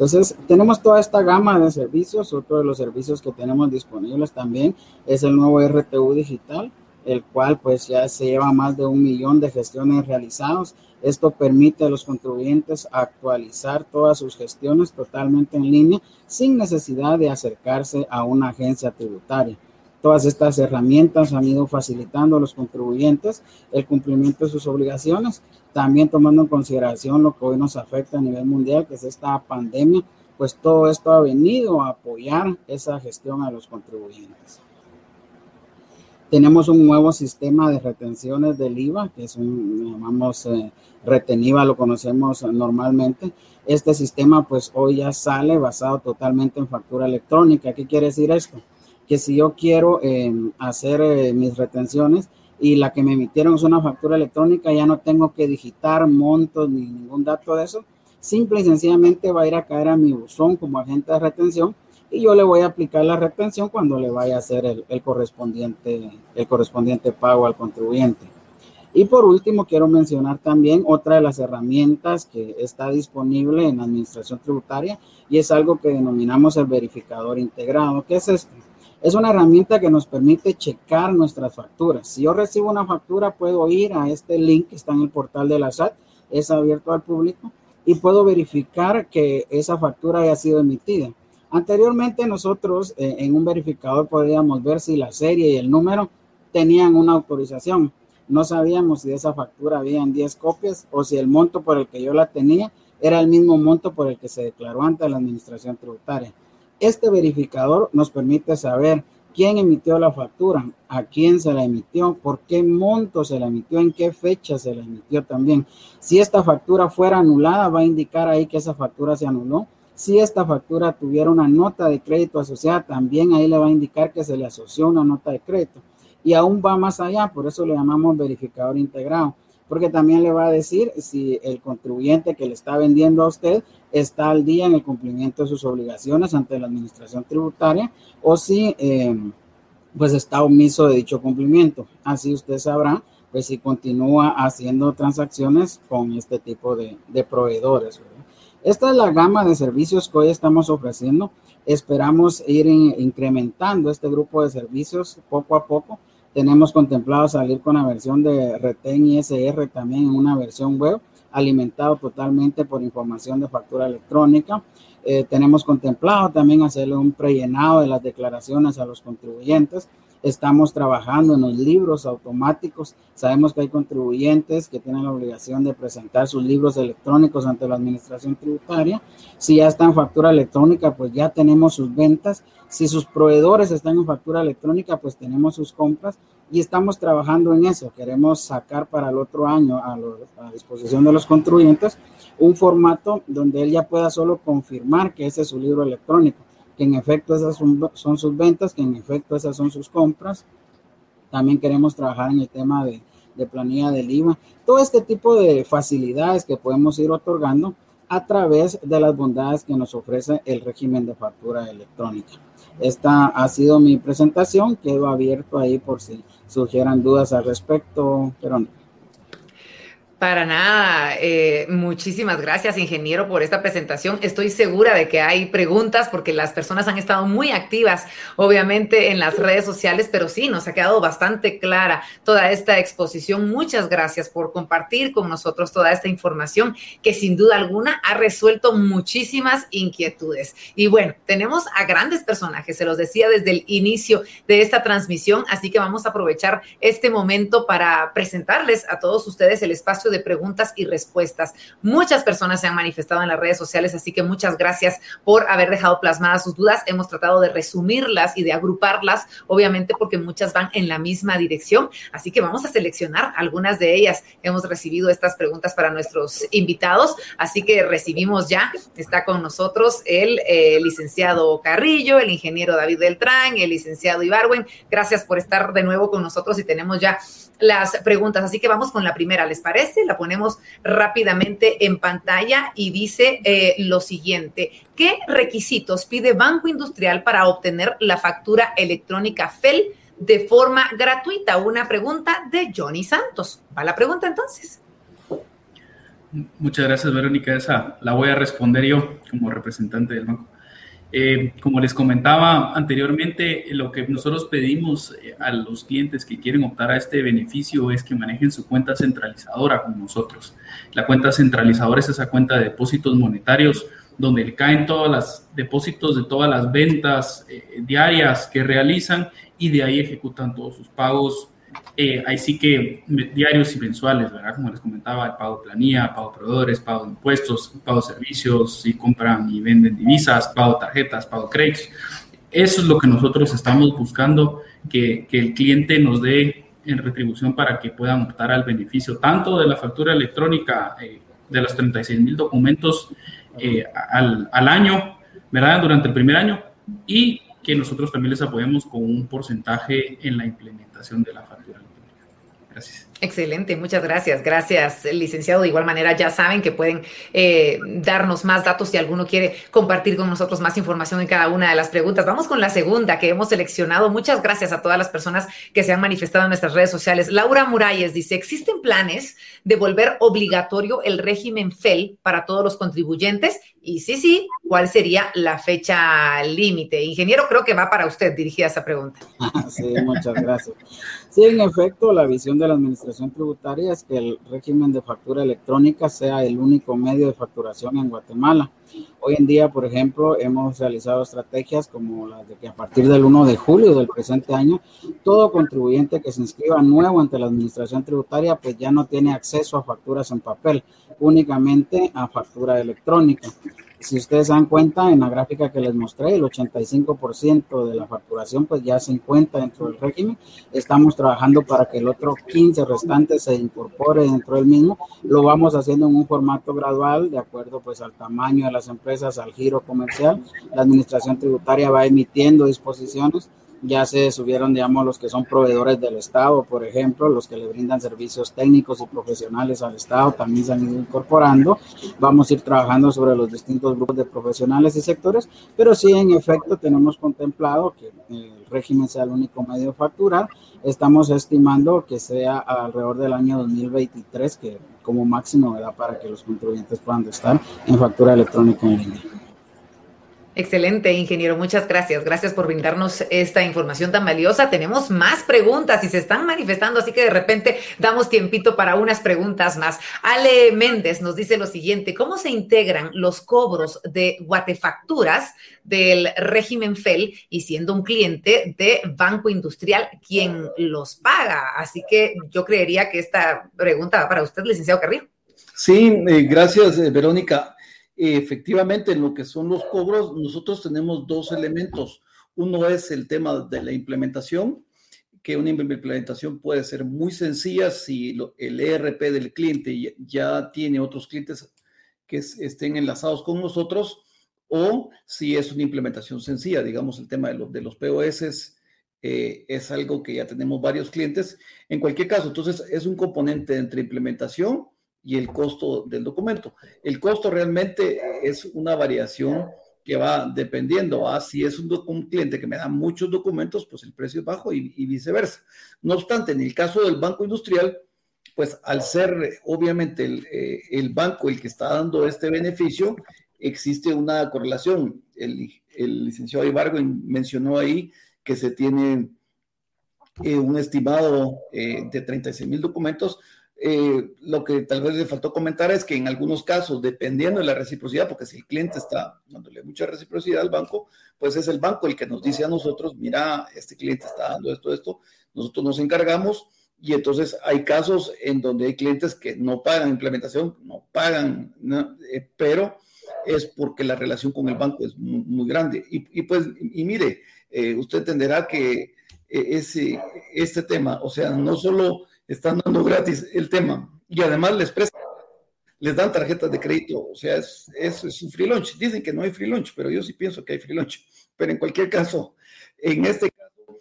Entonces, tenemos toda esta gama de servicios. Otro de los servicios que tenemos disponibles también es el nuevo RTU digital, el cual pues ya se lleva más de un millón de gestiones realizadas. Esto permite a los contribuyentes actualizar todas sus gestiones totalmente en línea sin necesidad de acercarse a una agencia tributaria. Todas estas herramientas han ido facilitando a los contribuyentes el cumplimiento de sus obligaciones, también tomando en consideración lo que hoy nos afecta a nivel mundial, que es esta pandemia, pues todo esto ha venido a apoyar esa gestión a los contribuyentes. Tenemos un nuevo sistema de retenciones del IVA, que es un, llamamos eh, reteniva, lo conocemos normalmente. Este sistema pues hoy ya sale basado totalmente en factura electrónica. ¿Qué quiere decir esto? Que si yo quiero em, hacer eh, mis retenciones y la que me emitieron es una factura electrónica, ya no tengo que digitar montos ni ningún dato de eso. Simple y sencillamente va a ir a caer a mi buzón como agente de retención y yo le voy a aplicar la retención cuando le vaya a hacer el, correspondiente, el correspondiente pago al contribuyente. Y por último, quiero mencionar también otra de las herramientas que está disponible en la administración tributaria y es algo que denominamos el verificador integrado. ¿Qué es esto? Es una herramienta que nos permite checar nuestras facturas. Si yo recibo una factura, puedo ir a este link que está en el portal de la SAT, es abierto al público, y puedo verificar que esa factura haya sido emitida. Anteriormente nosotros eh, en un verificador podíamos ver si la serie y el número tenían una autorización. No sabíamos si esa factura habían 10 copias o si el monto por el que yo la tenía era el mismo monto por el que se declaró ante la administración tributaria. Este verificador nos permite saber quién emitió la factura, a quién se la emitió, por qué monto se la emitió, en qué fecha se la emitió también. Si esta factura fuera anulada, va a indicar ahí que esa factura se anuló si esta factura tuviera una nota de crédito asociada, también ahí le va a indicar que se le asoció una nota de crédito. Y aún va más allá, por eso le llamamos verificador integrado, porque también le va a decir si el contribuyente que le está vendiendo a usted está al día en el cumplimiento de sus obligaciones ante la administración tributaria o si eh, pues está omiso de dicho cumplimiento. Así usted sabrá pues si continúa haciendo transacciones con este tipo de, de proveedores. Esta es la gama de servicios que hoy estamos ofreciendo. Esperamos ir incrementando este grupo de servicios poco a poco. Tenemos contemplado salir con la versión de Reten ISR también en una versión web, alimentado totalmente por información de factura electrónica. Eh, tenemos contemplado también hacerle un prellenado de las declaraciones a los contribuyentes Estamos trabajando en los libros automáticos. Sabemos que hay contribuyentes que tienen la obligación de presentar sus libros electrónicos ante la administración tributaria. Si ya está en factura electrónica, pues ya tenemos sus ventas. Si sus proveedores están en factura electrónica, pues tenemos sus compras y estamos trabajando en eso. Queremos sacar para el otro año a, a disposición de los contribuyentes un formato donde él ya pueda solo confirmar que ese es su libro electrónico que en efecto esas son, sus ventas, que en efecto esas son sus compras. También queremos trabajar en el tema de, planilla del IVA. Todo este tipo de facilidades que podemos ir otorgando a través de las bondades que nos ofrece el régimen de factura electrónica. Esta ha sido mi presentación, quedo abierto ahí por si surgieran dudas al respecto, pero para nada. Eh, muchísimas gracias, ingeniero, por esta presentación. Estoy segura de que hay preguntas porque las personas han estado muy activas, obviamente, en las redes sociales, pero sí, nos ha quedado bastante clara toda esta exposición. Muchas gracias por compartir con nosotros toda esta información que sin duda alguna ha resuelto muchísimas inquietudes. Y bueno, tenemos a grandes personajes, se los decía desde el inicio de esta transmisión, así que vamos a aprovechar este momento para presentarles a todos ustedes el espacio de preguntas y respuestas. Muchas personas se han manifestado en las redes sociales, así que muchas gracias por haber dejado plasmadas sus dudas. Hemos tratado de resumirlas y de agruparlas, obviamente porque muchas van en la misma dirección, así que vamos a seleccionar algunas de ellas. Hemos recibido estas preguntas para nuestros invitados, así que recibimos ya, está con nosotros el eh, licenciado Carrillo, el ingeniero David Beltrán, el licenciado Ibarwen. Gracias por estar de nuevo con nosotros y tenemos ya las preguntas. Así que vamos con la primera, ¿les parece? La ponemos rápidamente en pantalla y dice eh, lo siguiente. ¿Qué requisitos pide Banco Industrial para obtener la factura electrónica FEL de forma gratuita? Una pregunta de Johnny Santos. ¿Va la pregunta entonces? Muchas gracias, Verónica. Esa la voy a responder yo como representante del banco. Eh, como les comentaba anteriormente, lo que nosotros pedimos eh, a los clientes que quieren optar a este beneficio es que manejen su cuenta centralizadora con nosotros. La cuenta centralizadora es esa cuenta de depósitos monetarios donde le caen todos los depósitos de todas las ventas eh, diarias que realizan y de ahí ejecutan todos sus pagos eh, ahí sí que diarios y mensuales, ¿verdad? Como les comentaba, el pago de planilla, pago proveedores, pago de impuestos, pago de servicios, si compran y venden divisas, pago tarjetas, pago créditos. Eso es lo que nosotros estamos buscando, que, que el cliente nos dé en retribución para que puedan optar al beneficio tanto de la factura electrónica eh, de los 36 mil documentos eh, al, al año, ¿verdad? Durante el primer año y que nosotros también les apoyemos con un porcentaje en la implementación de la. Gracias. Excelente, muchas gracias. Gracias, licenciado. De igual manera, ya saben que pueden eh, darnos más datos si alguno quiere compartir con nosotros más información en cada una de las preguntas. Vamos con la segunda que hemos seleccionado. Muchas gracias a todas las personas que se han manifestado en nuestras redes sociales. Laura Muralles dice, ¿existen planes de volver obligatorio el régimen FEL para todos los contribuyentes? Y sí, sí, ¿cuál sería la fecha límite? Ingeniero, creo que va para usted dirigida esa pregunta. sí, muchas gracias. Sí, en efecto, la visión de la Administración Tributaria es que el régimen de factura electrónica sea el único medio de facturación en Guatemala. Hoy en día, por ejemplo, hemos realizado estrategias como las de que a partir del 1 de julio del presente año, todo contribuyente que se inscriba nuevo ante la Administración Tributaria, pues ya no tiene acceso a facturas en papel, únicamente a factura electrónica. Si ustedes se dan cuenta, en la gráfica que les mostré, el 85% de la facturación pues ya se encuentra dentro del régimen. Estamos trabajando para que el otro 15 restante se incorpore dentro del mismo. Lo vamos haciendo en un formato gradual, de acuerdo pues al tamaño de las empresas, al giro comercial. La administración tributaria va emitiendo disposiciones ya se subieron, digamos, los que son proveedores del Estado, por ejemplo, los que le brindan servicios técnicos y profesionales al Estado, también se han ido incorporando. Vamos a ir trabajando sobre los distintos grupos de profesionales y sectores, pero sí, en efecto, tenemos contemplado que el régimen sea el único medio de facturar. Estamos estimando que sea alrededor del año 2023, que como máximo, ¿verdad?, para que los contribuyentes puedan estar en factura electrónica en línea. Excelente, ingeniero. Muchas gracias. Gracias por brindarnos esta información tan valiosa. Tenemos más preguntas y se están manifestando, así que de repente damos tiempito para unas preguntas más. Ale Méndez nos dice lo siguiente, ¿cómo se integran los cobros de guatefacturas del régimen FEL y siendo un cliente de Banco Industrial quien los paga? Así que yo creería que esta pregunta va para usted, licenciado Carrillo. Sí, eh, gracias, eh, Verónica efectivamente, en lo que son los cobros, nosotros tenemos dos elementos. Uno es el tema de la implementación, que una implementación puede ser muy sencilla si el ERP del cliente ya tiene otros clientes que estén enlazados con nosotros o si es una implementación sencilla, digamos el tema de, los de los POS eh, es algo que ya tenemos varios clientes. En cualquier caso, entonces es un componente entre implementación y el costo del documento. El costo realmente es una variación que va dependiendo a si es un, cliente que me da muchos documentos, pues el precio es bajo y, viceversa. No obstante, en el caso del banco industrial, pues al ser obviamente el, eh, el, banco el que está dando este beneficio, existe una correlación. El, el licenciado Ibargo mencionó ahí que se tiene eh, un estimado eh, de 36 mil documentos, eh, lo que tal vez le faltó comentar es que en algunos casos, dependiendo de la reciprocidad, porque si el cliente está dándole mucha reciprocidad al banco, pues es el banco el que nos dice a nosotros, mira, este cliente está dando esto, esto, nosotros nos encargamos y entonces hay casos en donde hay clientes que no pagan implementación, no pagan, eh, pero es porque la relación con el banco es muy, grande. Y, pues, y mire, eh, usted entenderá que ese, este tema, o sea, no solo están dando gratis el tema y además les prestan, les dan tarjetas de crédito, o sea, es, es, un free lunch. Dicen que no hay free lunch, pero yo sí pienso que hay free lunch. Pero en cualquier caso, en este caso,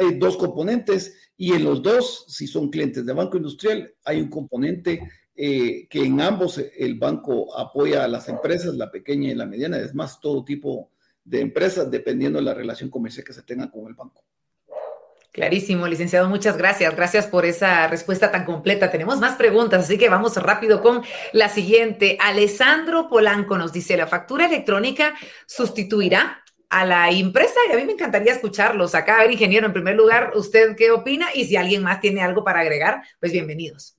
eh, dos componentes y en los dos, si son clientes de Banco Industrial, hay un componente eh, que en ambos el banco apoya a las empresas, la pequeña y la mediana, es más, todo tipo de empresas, dependiendo de la relación comercial que se tenga con el banco. Clarísimo, licenciado, muchas gracias. Gracias por esa respuesta tan completa. Tenemos más preguntas, así que vamos rápido con la siguiente. Alessandro Polanco nos dice, ¿la factura electrónica sustituirá a la impresa? Y a mí me encantaría escucharlos acá. A ver, ingeniero, en primer lugar, ¿usted qué opina? Y si alguien más tiene algo para agregar, pues bienvenidos.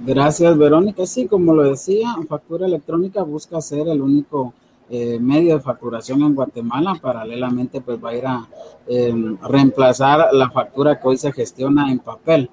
Gracias, Verónica. Sí, como lo decía, factura electrónica busca ser el único eh, medio de facturación en Guatemala, paralelamente pues va a ir a em, reemplazar la factura que hoy se gestiona en papel.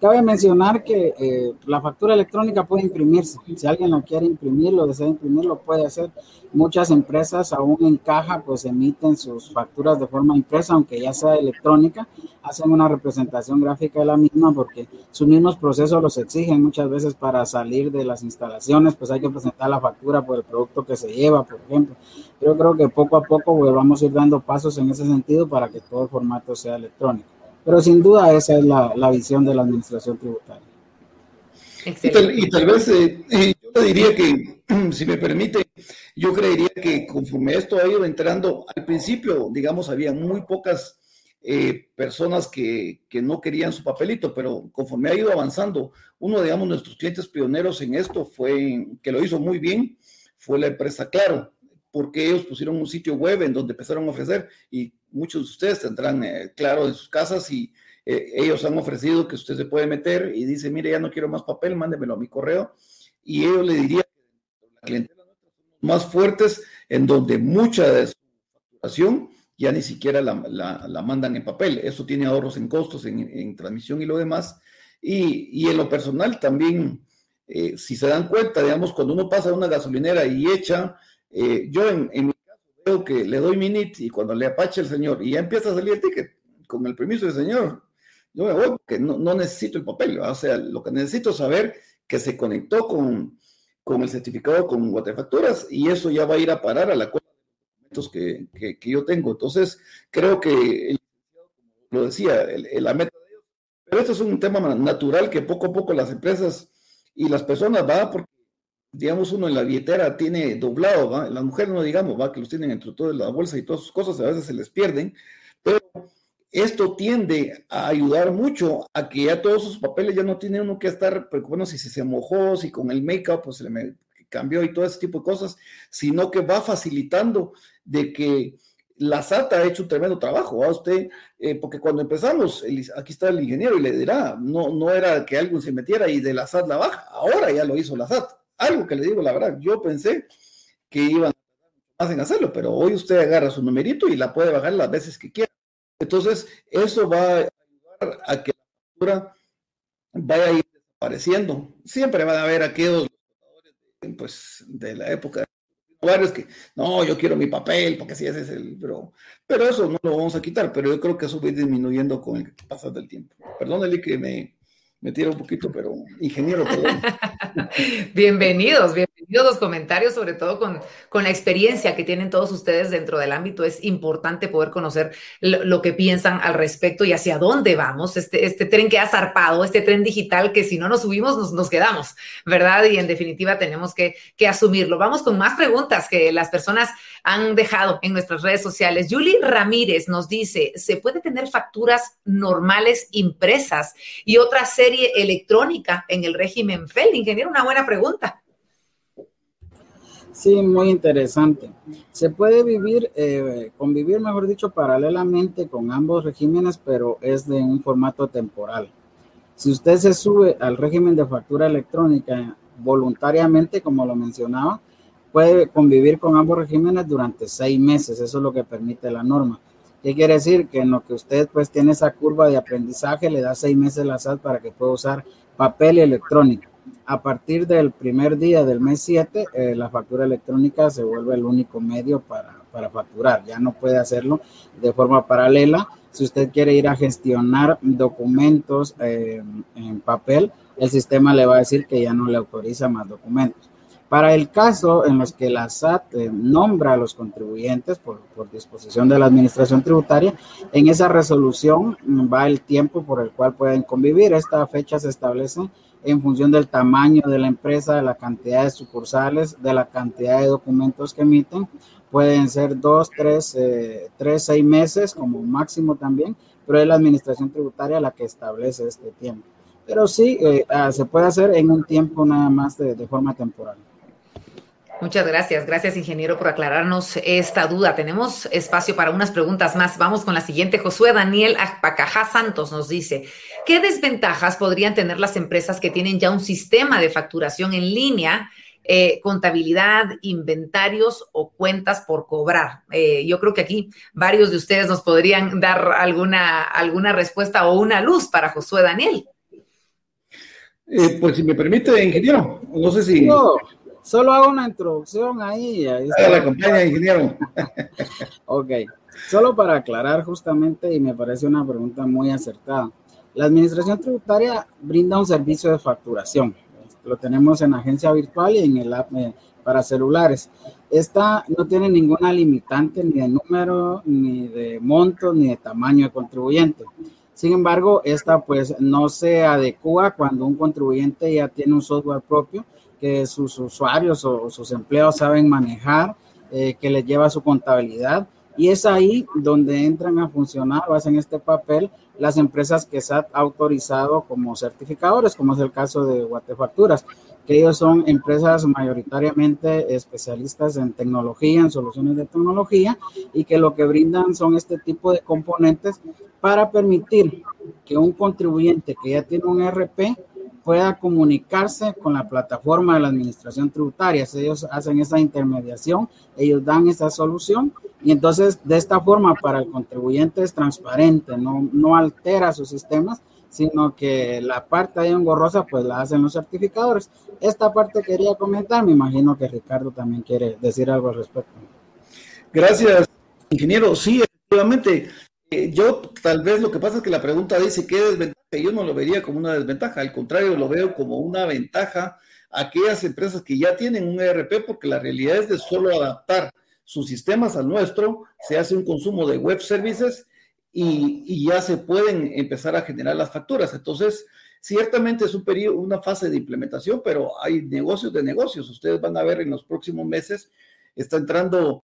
Cabe mencionar que eh, la factura electrónica puede imprimirse. Si alguien la quiere imprimir, lo desea imprimir, lo puede hacer. Muchas empresas aún en caja pues emiten sus facturas de forma impresa, aunque ya sea electrónica, hacen una representación gráfica de la misma porque sus mismos procesos los exigen muchas veces para salir de las instalaciones, pues hay que presentar la factura por el producto que se lleva, por ejemplo. Yo creo que poco a poco pues, vamos a ir dando pasos en ese sentido para que todo el formato sea electrónico. Pero sin duda esa es la, la visión de la administración tributaria. Y tal, y tal, vez eh, eh, yo te diría que, si me permite, yo creería que conforme esto ha ido entrando, al principio, digamos, había muy pocas eh, personas que, que, no querían su papelito, pero conforme ha ido avanzando, uno, de digamos, nuestros clientes pioneros en esto fue, que lo hizo muy bien, fue la empresa Claro, porque ellos pusieron un sitio web en donde empezaron a ofrecer y muchos de ustedes tendrán eh, claro en sus casas y eh, ellos han ofrecido que usted se puede meter y dice, mire, ya no quiero más papel, mándemelo a mi correo. Y ellos le dirían la clientela más fuertes en donde mucha de su facturación ya ni siquiera la, la, mandan en papel. Eso tiene ahorros en costos, en, transmisión y lo demás. Y, y en lo personal también, eh, si se dan cuenta, digamos, cuando uno pasa a una gasolinera y echa, yo en, en mi veo que le doy mi NIT y cuando le apache el señor y ya empieza a salir el ticket, con el permiso del señor, yo me voy porque no, no necesito el papel, o sea, lo que necesito es saber que se conectó con, con el certificado con Guatefacturas y eso ya va a ir a parar a la cuenta de documentos que, que, yo tengo. Entonces, creo que, lo decía, el, la meta de ellos, pero esto es un tema natural que poco a poco las empresas y las personas van porque digamos, uno en la billetera tiene doblado, ¿va? las mujeres no digamos, va, que los tienen entre toda la bolsa y todas sus cosas, a veces se les pierden, pero esto tiende a ayudar mucho a que ya todos sus papeles ya no tiene uno que estar preocupándose si se mojó, si con el make-up pues se le cambió y todo ese tipo de cosas, sino que va facilitando de que la SAT ha hecho un tremendo trabajo, ¿va? Usted, eh, porque cuando empezamos, aquí está el ingeniero y le dirá, no, no era que alguien se metiera y de la SAT la baja, ahora ya lo hizo la SAT algo que le digo la verdad, yo pensé que iban más en hacerlo, pero hoy usted agarra su numerito y la puede bajar las veces que quiera. Entonces, eso va a ayudar a que la factura vaya a ir desapareciendo. Siempre van a haber aquellos pues, de la época lugares que no, yo quiero mi papel, porque si ese es el, pero, pero eso no lo vamos a quitar, pero yo creo que eso va disminuyendo con el pasar del tiempo. Perdónale que me, me tira un poquito, pero ingeniero, perdón. bienvenidos los comentarios, sobre todo con, con la experiencia que tienen todos ustedes dentro del ámbito. Es importante poder conocer lo, lo, que piensan al respecto y hacia dónde vamos. Este, este tren que ha zarpado, este tren digital que si no nos subimos nos, nos quedamos, ¿verdad? Y en definitiva tenemos que, que asumirlo. Vamos con más preguntas que las personas han dejado en nuestras redes sociales. Julie Ramírez nos dice, ¿se puede tener facturas normales impresas y otra serie electrónica en el régimen FEL? Ingeniero, una buena pregunta. Sí, muy interesante. Se puede vivir, eh, convivir, mejor dicho, paralelamente con ambos regímenes, pero es de un formato temporal. Si usted se sube al régimen de factura electrónica voluntariamente, como lo mencionaba, puede convivir con ambos regímenes durante seis meses, eso es lo que permite la norma. ¿Qué quiere decir? Que en lo que usted pues tiene esa curva de aprendizaje, le da seis meses la SAT para que pueda usar papel y electrónico. A partir del primer día del mes 7, eh, la factura electrónica se vuelve el único medio para, para facturar. Ya no puede hacerlo de forma paralela. Si usted quiere ir a gestionar documentos eh, en papel, el sistema le va a decir que ya no le autoriza más documentos. Para el caso en los que la SAT eh, nombra a los contribuyentes por, por, disposición de la Administración Tributaria, en esa resolución mm, va el tiempo por el cual pueden convivir. Esta fecha se establece en función del tamaño de la empresa, de la cantidad de sucursales, de la cantidad de documentos que emiten. Pueden ser dos, tres, eh, tres, seis meses como máximo también, pero es la Administración Tributaria la que establece este tiempo. Pero sí, eh, ah, se puede hacer en un tiempo nada más de, de forma temporal. Muchas gracias. Gracias, ingeniero, por aclararnos esta duda. Tenemos espacio para unas preguntas más. Vamos con la siguiente. Josué Daniel Apacajá Santos nos dice, ¿qué desventajas podrían tener las empresas que tienen ya un sistema de facturación en línea, eh, contabilidad, inventarios o cuentas por cobrar? Eh, yo creo que aquí varios de ustedes nos podrían dar alguna, alguna respuesta o una luz para Josué Daniel. Eh, pues si me permite, ingeniero, no sé si... Solo hago una introducción ahí. ahí está. la compañía, ingeniero. ok. Solo para aclarar justamente, y me parece una pregunta muy acertada. La administración tributaria brinda un servicio de facturación. Lo tenemos en agencia virtual y en el app eh, para celulares. Esta no tiene ninguna limitante ni de número, ni de monto, ni de tamaño de contribuyente. Sin embargo, esta pues no se adecua cuando un contribuyente ya tiene un software propio que sus usuarios o, sus empleados saben manejar, eh, que les lleva su contabilidad. Y es ahí donde entran a funcionar o hacen este papel las empresas que SAT ha autorizado como certificadores, como es el caso de Guatefacturas, que ellos son empresas mayoritariamente especialistas en tecnología, en soluciones de tecnología, y que lo que brindan son este tipo de componentes para permitir que un contribuyente que ya tiene un RP pueda comunicarse con la plataforma de la administración tributaria. Ellos hacen esa intermediación, ellos dan esa solución y entonces de esta forma para el contribuyente es transparente, no, no altera sus sistemas, sino que la parte ahí engorrosa pues la hacen los certificadores. Esta parte quería comentar, me imagino que Ricardo también quiere decir algo al respecto. Gracias, ingeniero. Sí, efectivamente, yo tal vez lo que pasa es que la pregunta dice qué desventaja. Yo no lo vería como una desventaja, al contrario, lo veo como una ventaja a aquellas empresas que ya tienen un ERP, porque la realidad es de solo adaptar sus sistemas al nuestro, se hace un consumo de web services y, y ya se pueden empezar a generar las facturas. Entonces, ciertamente es un periodo, una fase de implementación, pero hay negocios de negocios. Ustedes van a ver en los próximos meses, está entrando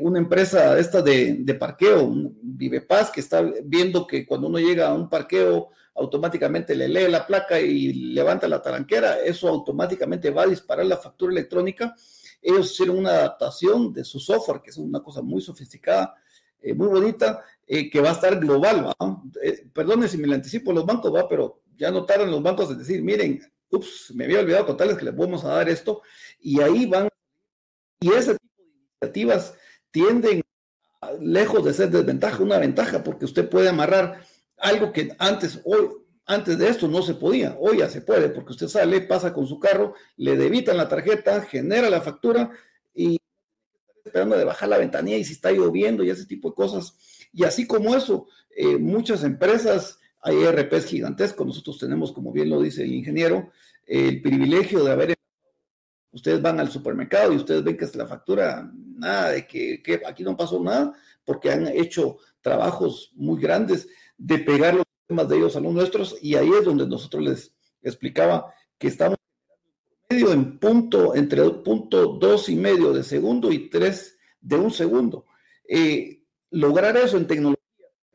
una empresa esta de, de parqueo, Vivepaz, que está viendo que cuando uno llega a un parqueo, automáticamente le lee la placa y levanta la taranquera, eso automáticamente va a disparar la factura electrónica. Ellos hicieron una adaptación de su software, que es una cosa muy sofisticada, eh, muy bonita, eh, que va a estar global. Eh, perdone si me lo anticipo los bancos, ¿va? pero ya notaron los bancos de decir, miren, ups, me había olvidado contarles que les vamos a dar esto, y ahí van, y ese tipo de iniciativas tienden lejos de ser desventaja, una ventaja, porque usted puede amarrar algo que antes, hoy, antes de esto no se podía, hoy ya se puede, porque usted sale, pasa con su carro, le debitan la tarjeta, genera la factura y esperando de bajar la ventanilla y si está lloviendo y ese tipo de cosas. Y así como eso, eh, muchas empresas, hay ERPs gigantescos, nosotros tenemos, como bien lo dice el ingeniero, el privilegio de haber Ustedes van al supermercado y ustedes ven que es la factura, nada de que, aquí no pasó nada, porque han hecho trabajos muy grandes de pegar los temas de ellos a los nuestros, y ahí es donde nosotros les explicaba que estamos medio en punto, entre punto dos y medio de segundo y tres de un segundo. Eh, lograr eso en tecnología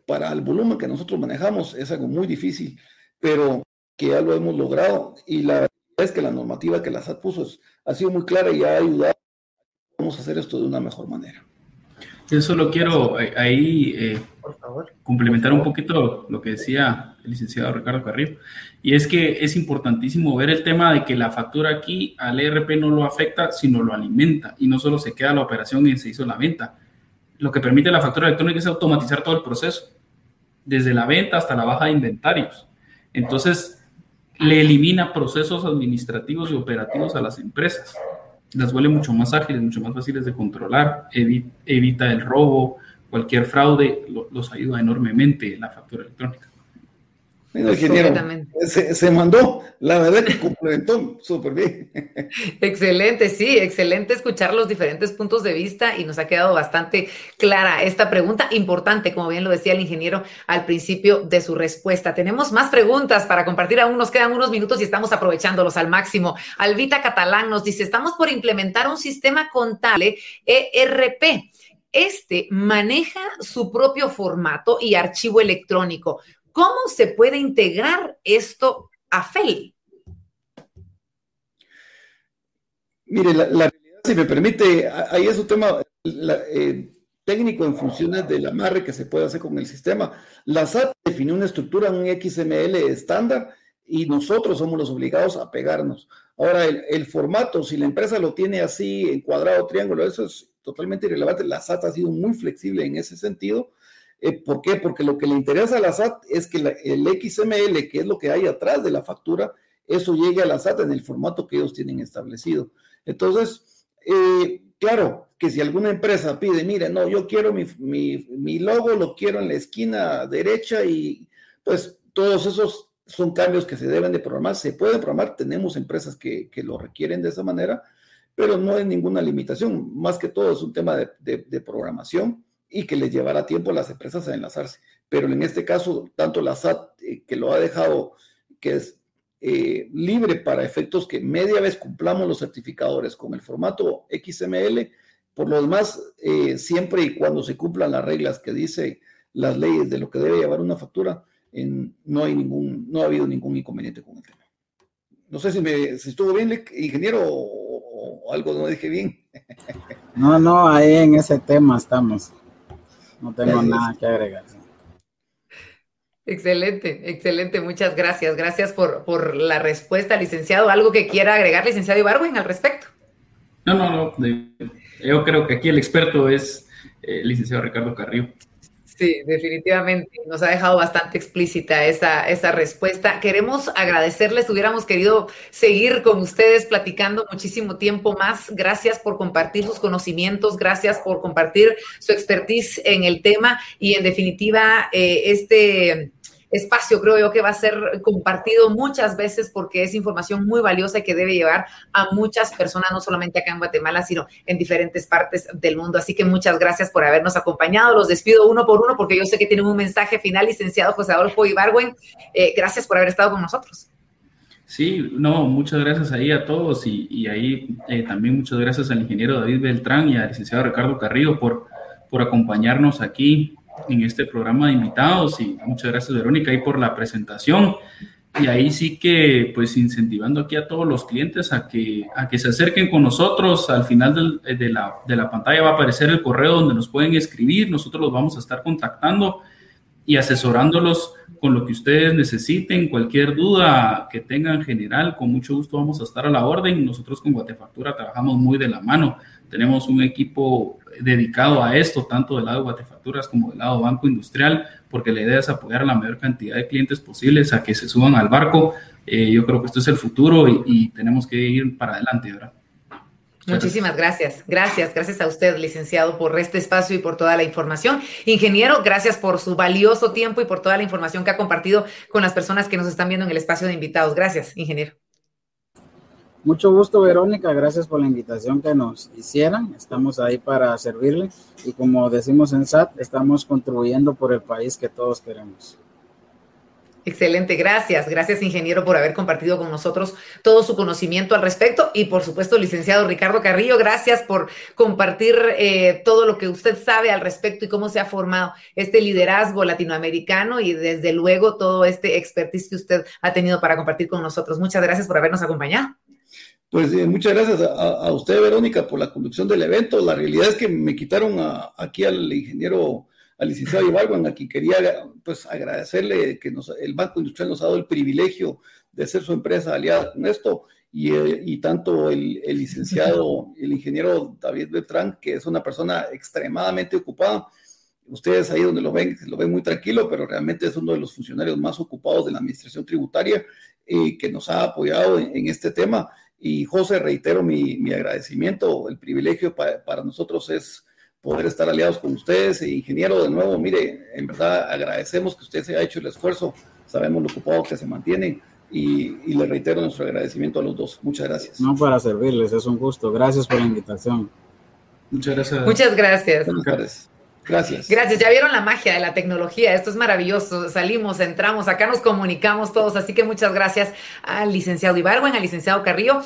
para el volumen que nosotros manejamos es algo muy difícil, pero que ya lo hemos logrado y la verdad es que la normativa que la SAT puso es ha sido muy clara y ha ayudado a hacer esto de una mejor manera. Yo solo quiero eh, ahí eh, complementar un poquito lo que decía el licenciado Ricardo Carrillo, y es que es importantísimo ver el tema de que la factura aquí al ERP no lo afecta, sino lo alimenta, y no solo se queda la operación y se hizo la venta. Lo que permite la factura electrónica es automatizar todo el proceso, desde la venta hasta la baja de inventarios. Entonces, le elimina procesos administrativos y operativos a las empresas. Las vuelve mucho más ágiles, mucho más fáciles de controlar, evita el robo, cualquier fraude, los ayuda enormemente la factura electrónica. Ingeniero, se, se, mandó, la verdad que complementó súper bien. Excelente, sí, excelente escuchar los diferentes puntos de vista y nos ha quedado bastante clara esta pregunta, importante, como bien lo decía el ingeniero al principio de su respuesta. Tenemos más preguntas para compartir, aún nos quedan unos minutos y estamos aprovechándolos al máximo. Alvita Catalán nos dice, estamos por implementar un sistema contable ERP. Este maneja su propio formato y archivo electrónico. ¿Cómo se puede integrar esto a FEL? Mire, la, realidad, si me permite, ahí es un tema eh, técnico en funciones del amarre que se puede hacer con el sistema. La SAT definió una estructura, un XML estándar, y nosotros somos los obligados a pegarnos. Ahora, el, el, formato, si la empresa lo tiene así, en cuadrado, triángulo, eso es totalmente irrelevante. La SAT ha sido muy flexible en ese sentido eh, ¿Por qué? Porque lo que le interesa a la SAT es que el XML, que es lo que hay atrás de la factura, eso llegue a la SAT en el formato que ellos tienen establecido. Entonces, eh, claro, que si alguna empresa pide, mire, no, yo quiero mi, mi, logo, lo quiero en la esquina derecha y pues todos esos son cambios que se deben de programar, se pueden programar, tenemos empresas que, lo requieren de esa manera, pero no hay ninguna limitación, más que todo es un tema de programación y que les llevará tiempo a las empresas a enlazarse. Pero en este caso, tanto la SAT, eh, que lo ha dejado, que es eh, libre para efectos que media vez cumplamos los certificadores con el formato XML, por lo demás, eh, siempre y cuando se cumplan las reglas que dice las leyes de lo que debe llevar una factura, no hay ningún, no ha habido ningún inconveniente con el tema. No sé si, me, si estuvo bien, ingeniero, o, o algo no dije bien. No, no, ahí en ese tema estamos. No tengo nada que agregar. Excelente, excelente. Muchas gracias. Gracias por, por, la respuesta, licenciado. ¿Algo que quiera agregar, licenciado Ibarwen, al respecto? No, no, no. Yo creo que aquí el experto es el eh, licenciado Ricardo Carrillo. Sí, definitivamente. Nos ha dejado bastante explícita esa, esa respuesta. Queremos agradecerles, hubiéramos querido seguir con ustedes platicando muchísimo tiempo más. Gracias por compartir sus conocimientos, gracias por compartir su expertise en el tema y en definitiva eh, este espacio creo yo que va a ser compartido muchas veces porque es información muy valiosa y que debe llevar a muchas personas, no solamente acá en Guatemala, sino en diferentes partes del mundo. Así que muchas gracias por habernos acompañado. Los despido uno por uno porque yo sé que tienen un mensaje final, licenciado José Adolfo Ibargüen. Eh, gracias por haber estado con nosotros. Sí, no, muchas gracias ahí a todos y, ahí eh, también muchas gracias al ingeniero David Beltrán y al licenciado Ricardo Carrillo por, por acompañarnos aquí en este programa de invitados y muchas gracias Verónica ahí por la presentación y ahí sí que pues incentivando aquí a todos los clientes a que, a que se acerquen con nosotros. Al final de, la, de la pantalla va a aparecer el correo donde nos pueden escribir, nosotros los vamos a estar contactando y asesorándolos con lo que ustedes necesiten, cualquier duda que tengan en general, con mucho gusto vamos a estar a la orden. Nosotros con Guatefactura trabajamos muy de la mano. Tenemos un equipo dedicado a esto, tanto del lado de Guatefacturas como del lado Banco Industrial, porque la idea es apoyar a la mayor cantidad de clientes posibles a que se suban al barco. Eh, yo creo que esto es el futuro y, y tenemos que ir para adelante, ¿verdad? Muchísimas gracias. Gracias, gracias a usted, licenciado, por este espacio y por toda la información. Ingeniero, gracias por su valioso tiempo y por toda la información que ha compartido con las personas que nos están viendo en el espacio de invitados. Gracias, ingeniero. Mucho gusto, Verónica. Gracias por la invitación que nos hicieran. Estamos ahí para servirle y como decimos en SAT, estamos contribuyendo por el país que todos queremos. Excelente, gracias. Gracias, ingeniero, por haber compartido con nosotros todo su conocimiento al respecto. Y por supuesto, licenciado Ricardo Carrillo, gracias por compartir eh, todo lo que usted sabe al respecto y cómo se ha formado este liderazgo latinoamericano y desde luego todo este expertise que usted ha tenido para compartir con nosotros. Muchas gracias por habernos acompañado. Pues eh, muchas gracias a, usted, Verónica, por la conducción del evento. La realidad es que me quitaron aquí al ingeniero al licenciado Ibargüen, a quien quería pues, agradecerle que nos, el Banco Industrial nos ha dado el privilegio de ser su empresa aliada con esto, y, eh, y tanto el, el, licenciado, el ingeniero David Beltrán, que es una persona extremadamente ocupada. Ustedes ahí donde lo ven, lo ven muy tranquilo, pero realmente es uno de los funcionarios más ocupados de la administración tributaria eh, que nos ha apoyado en, este tema. Y José, reitero mi, mi agradecimiento, el privilegio para nosotros es poder estar aliados con ustedes. E ingeniero, de nuevo, mire, en verdad agradecemos que usted se haya hecho el esfuerzo, sabemos lo ocupado que se mantiene y, le reitero nuestro agradecimiento a los dos. Muchas gracias. No, para servirles, es un gusto. Gracias por la invitación. Muchas gracias. Muchas gracias. Buenas tardes. Gracias. Gracias. Ya vieron la magia de la tecnología. Esto es maravilloso. Salimos, entramos, acá nos comunicamos todos. Así que muchas gracias al licenciado Ibarwen, al licenciado Carrillo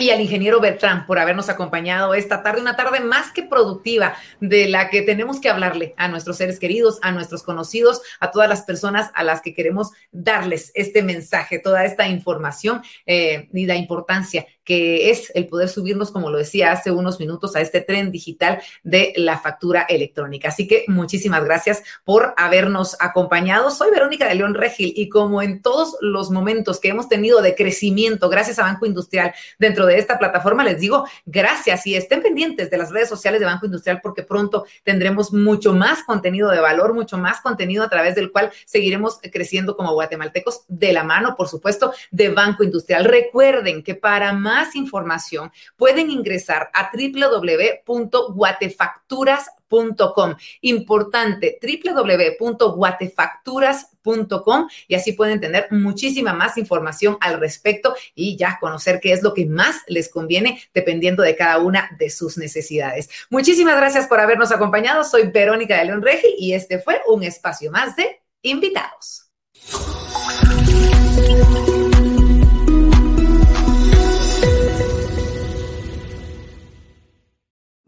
y al ingeniero Bertrán por habernos acompañado esta tarde, una tarde más que productiva de la que tenemos que hablarle a nuestros seres queridos, a nuestros conocidos, a todas las personas a las que queremos darles este mensaje, toda esta información eh, y la importancia que es el poder subirnos, como lo decía hace unos minutos, a este tren digital de la factura electrónica. Así que muchísimas gracias por habernos acompañado. Soy Verónica de León Regil y como en todos los momentos que hemos tenido de crecimiento gracias a Banco Industrial dentro de esta plataforma, les digo gracias y estén pendientes de las redes sociales de Banco Industrial porque pronto tendremos mucho más contenido de valor, mucho más contenido a través del cual seguiremos creciendo como guatemaltecos de la mano, por supuesto, de Banco Industrial. Recuerden que para más información, pueden ingresar a www.guatefacturas.com. Importante, www.guatefacturas.com y así pueden tener muchísima más información al respecto y ya conocer qué es lo que más les conviene dependiendo de cada una de sus necesidades. Muchísimas gracias por habernos acompañado. Soy Verónica de León Regi y este fue un espacio más de invitados.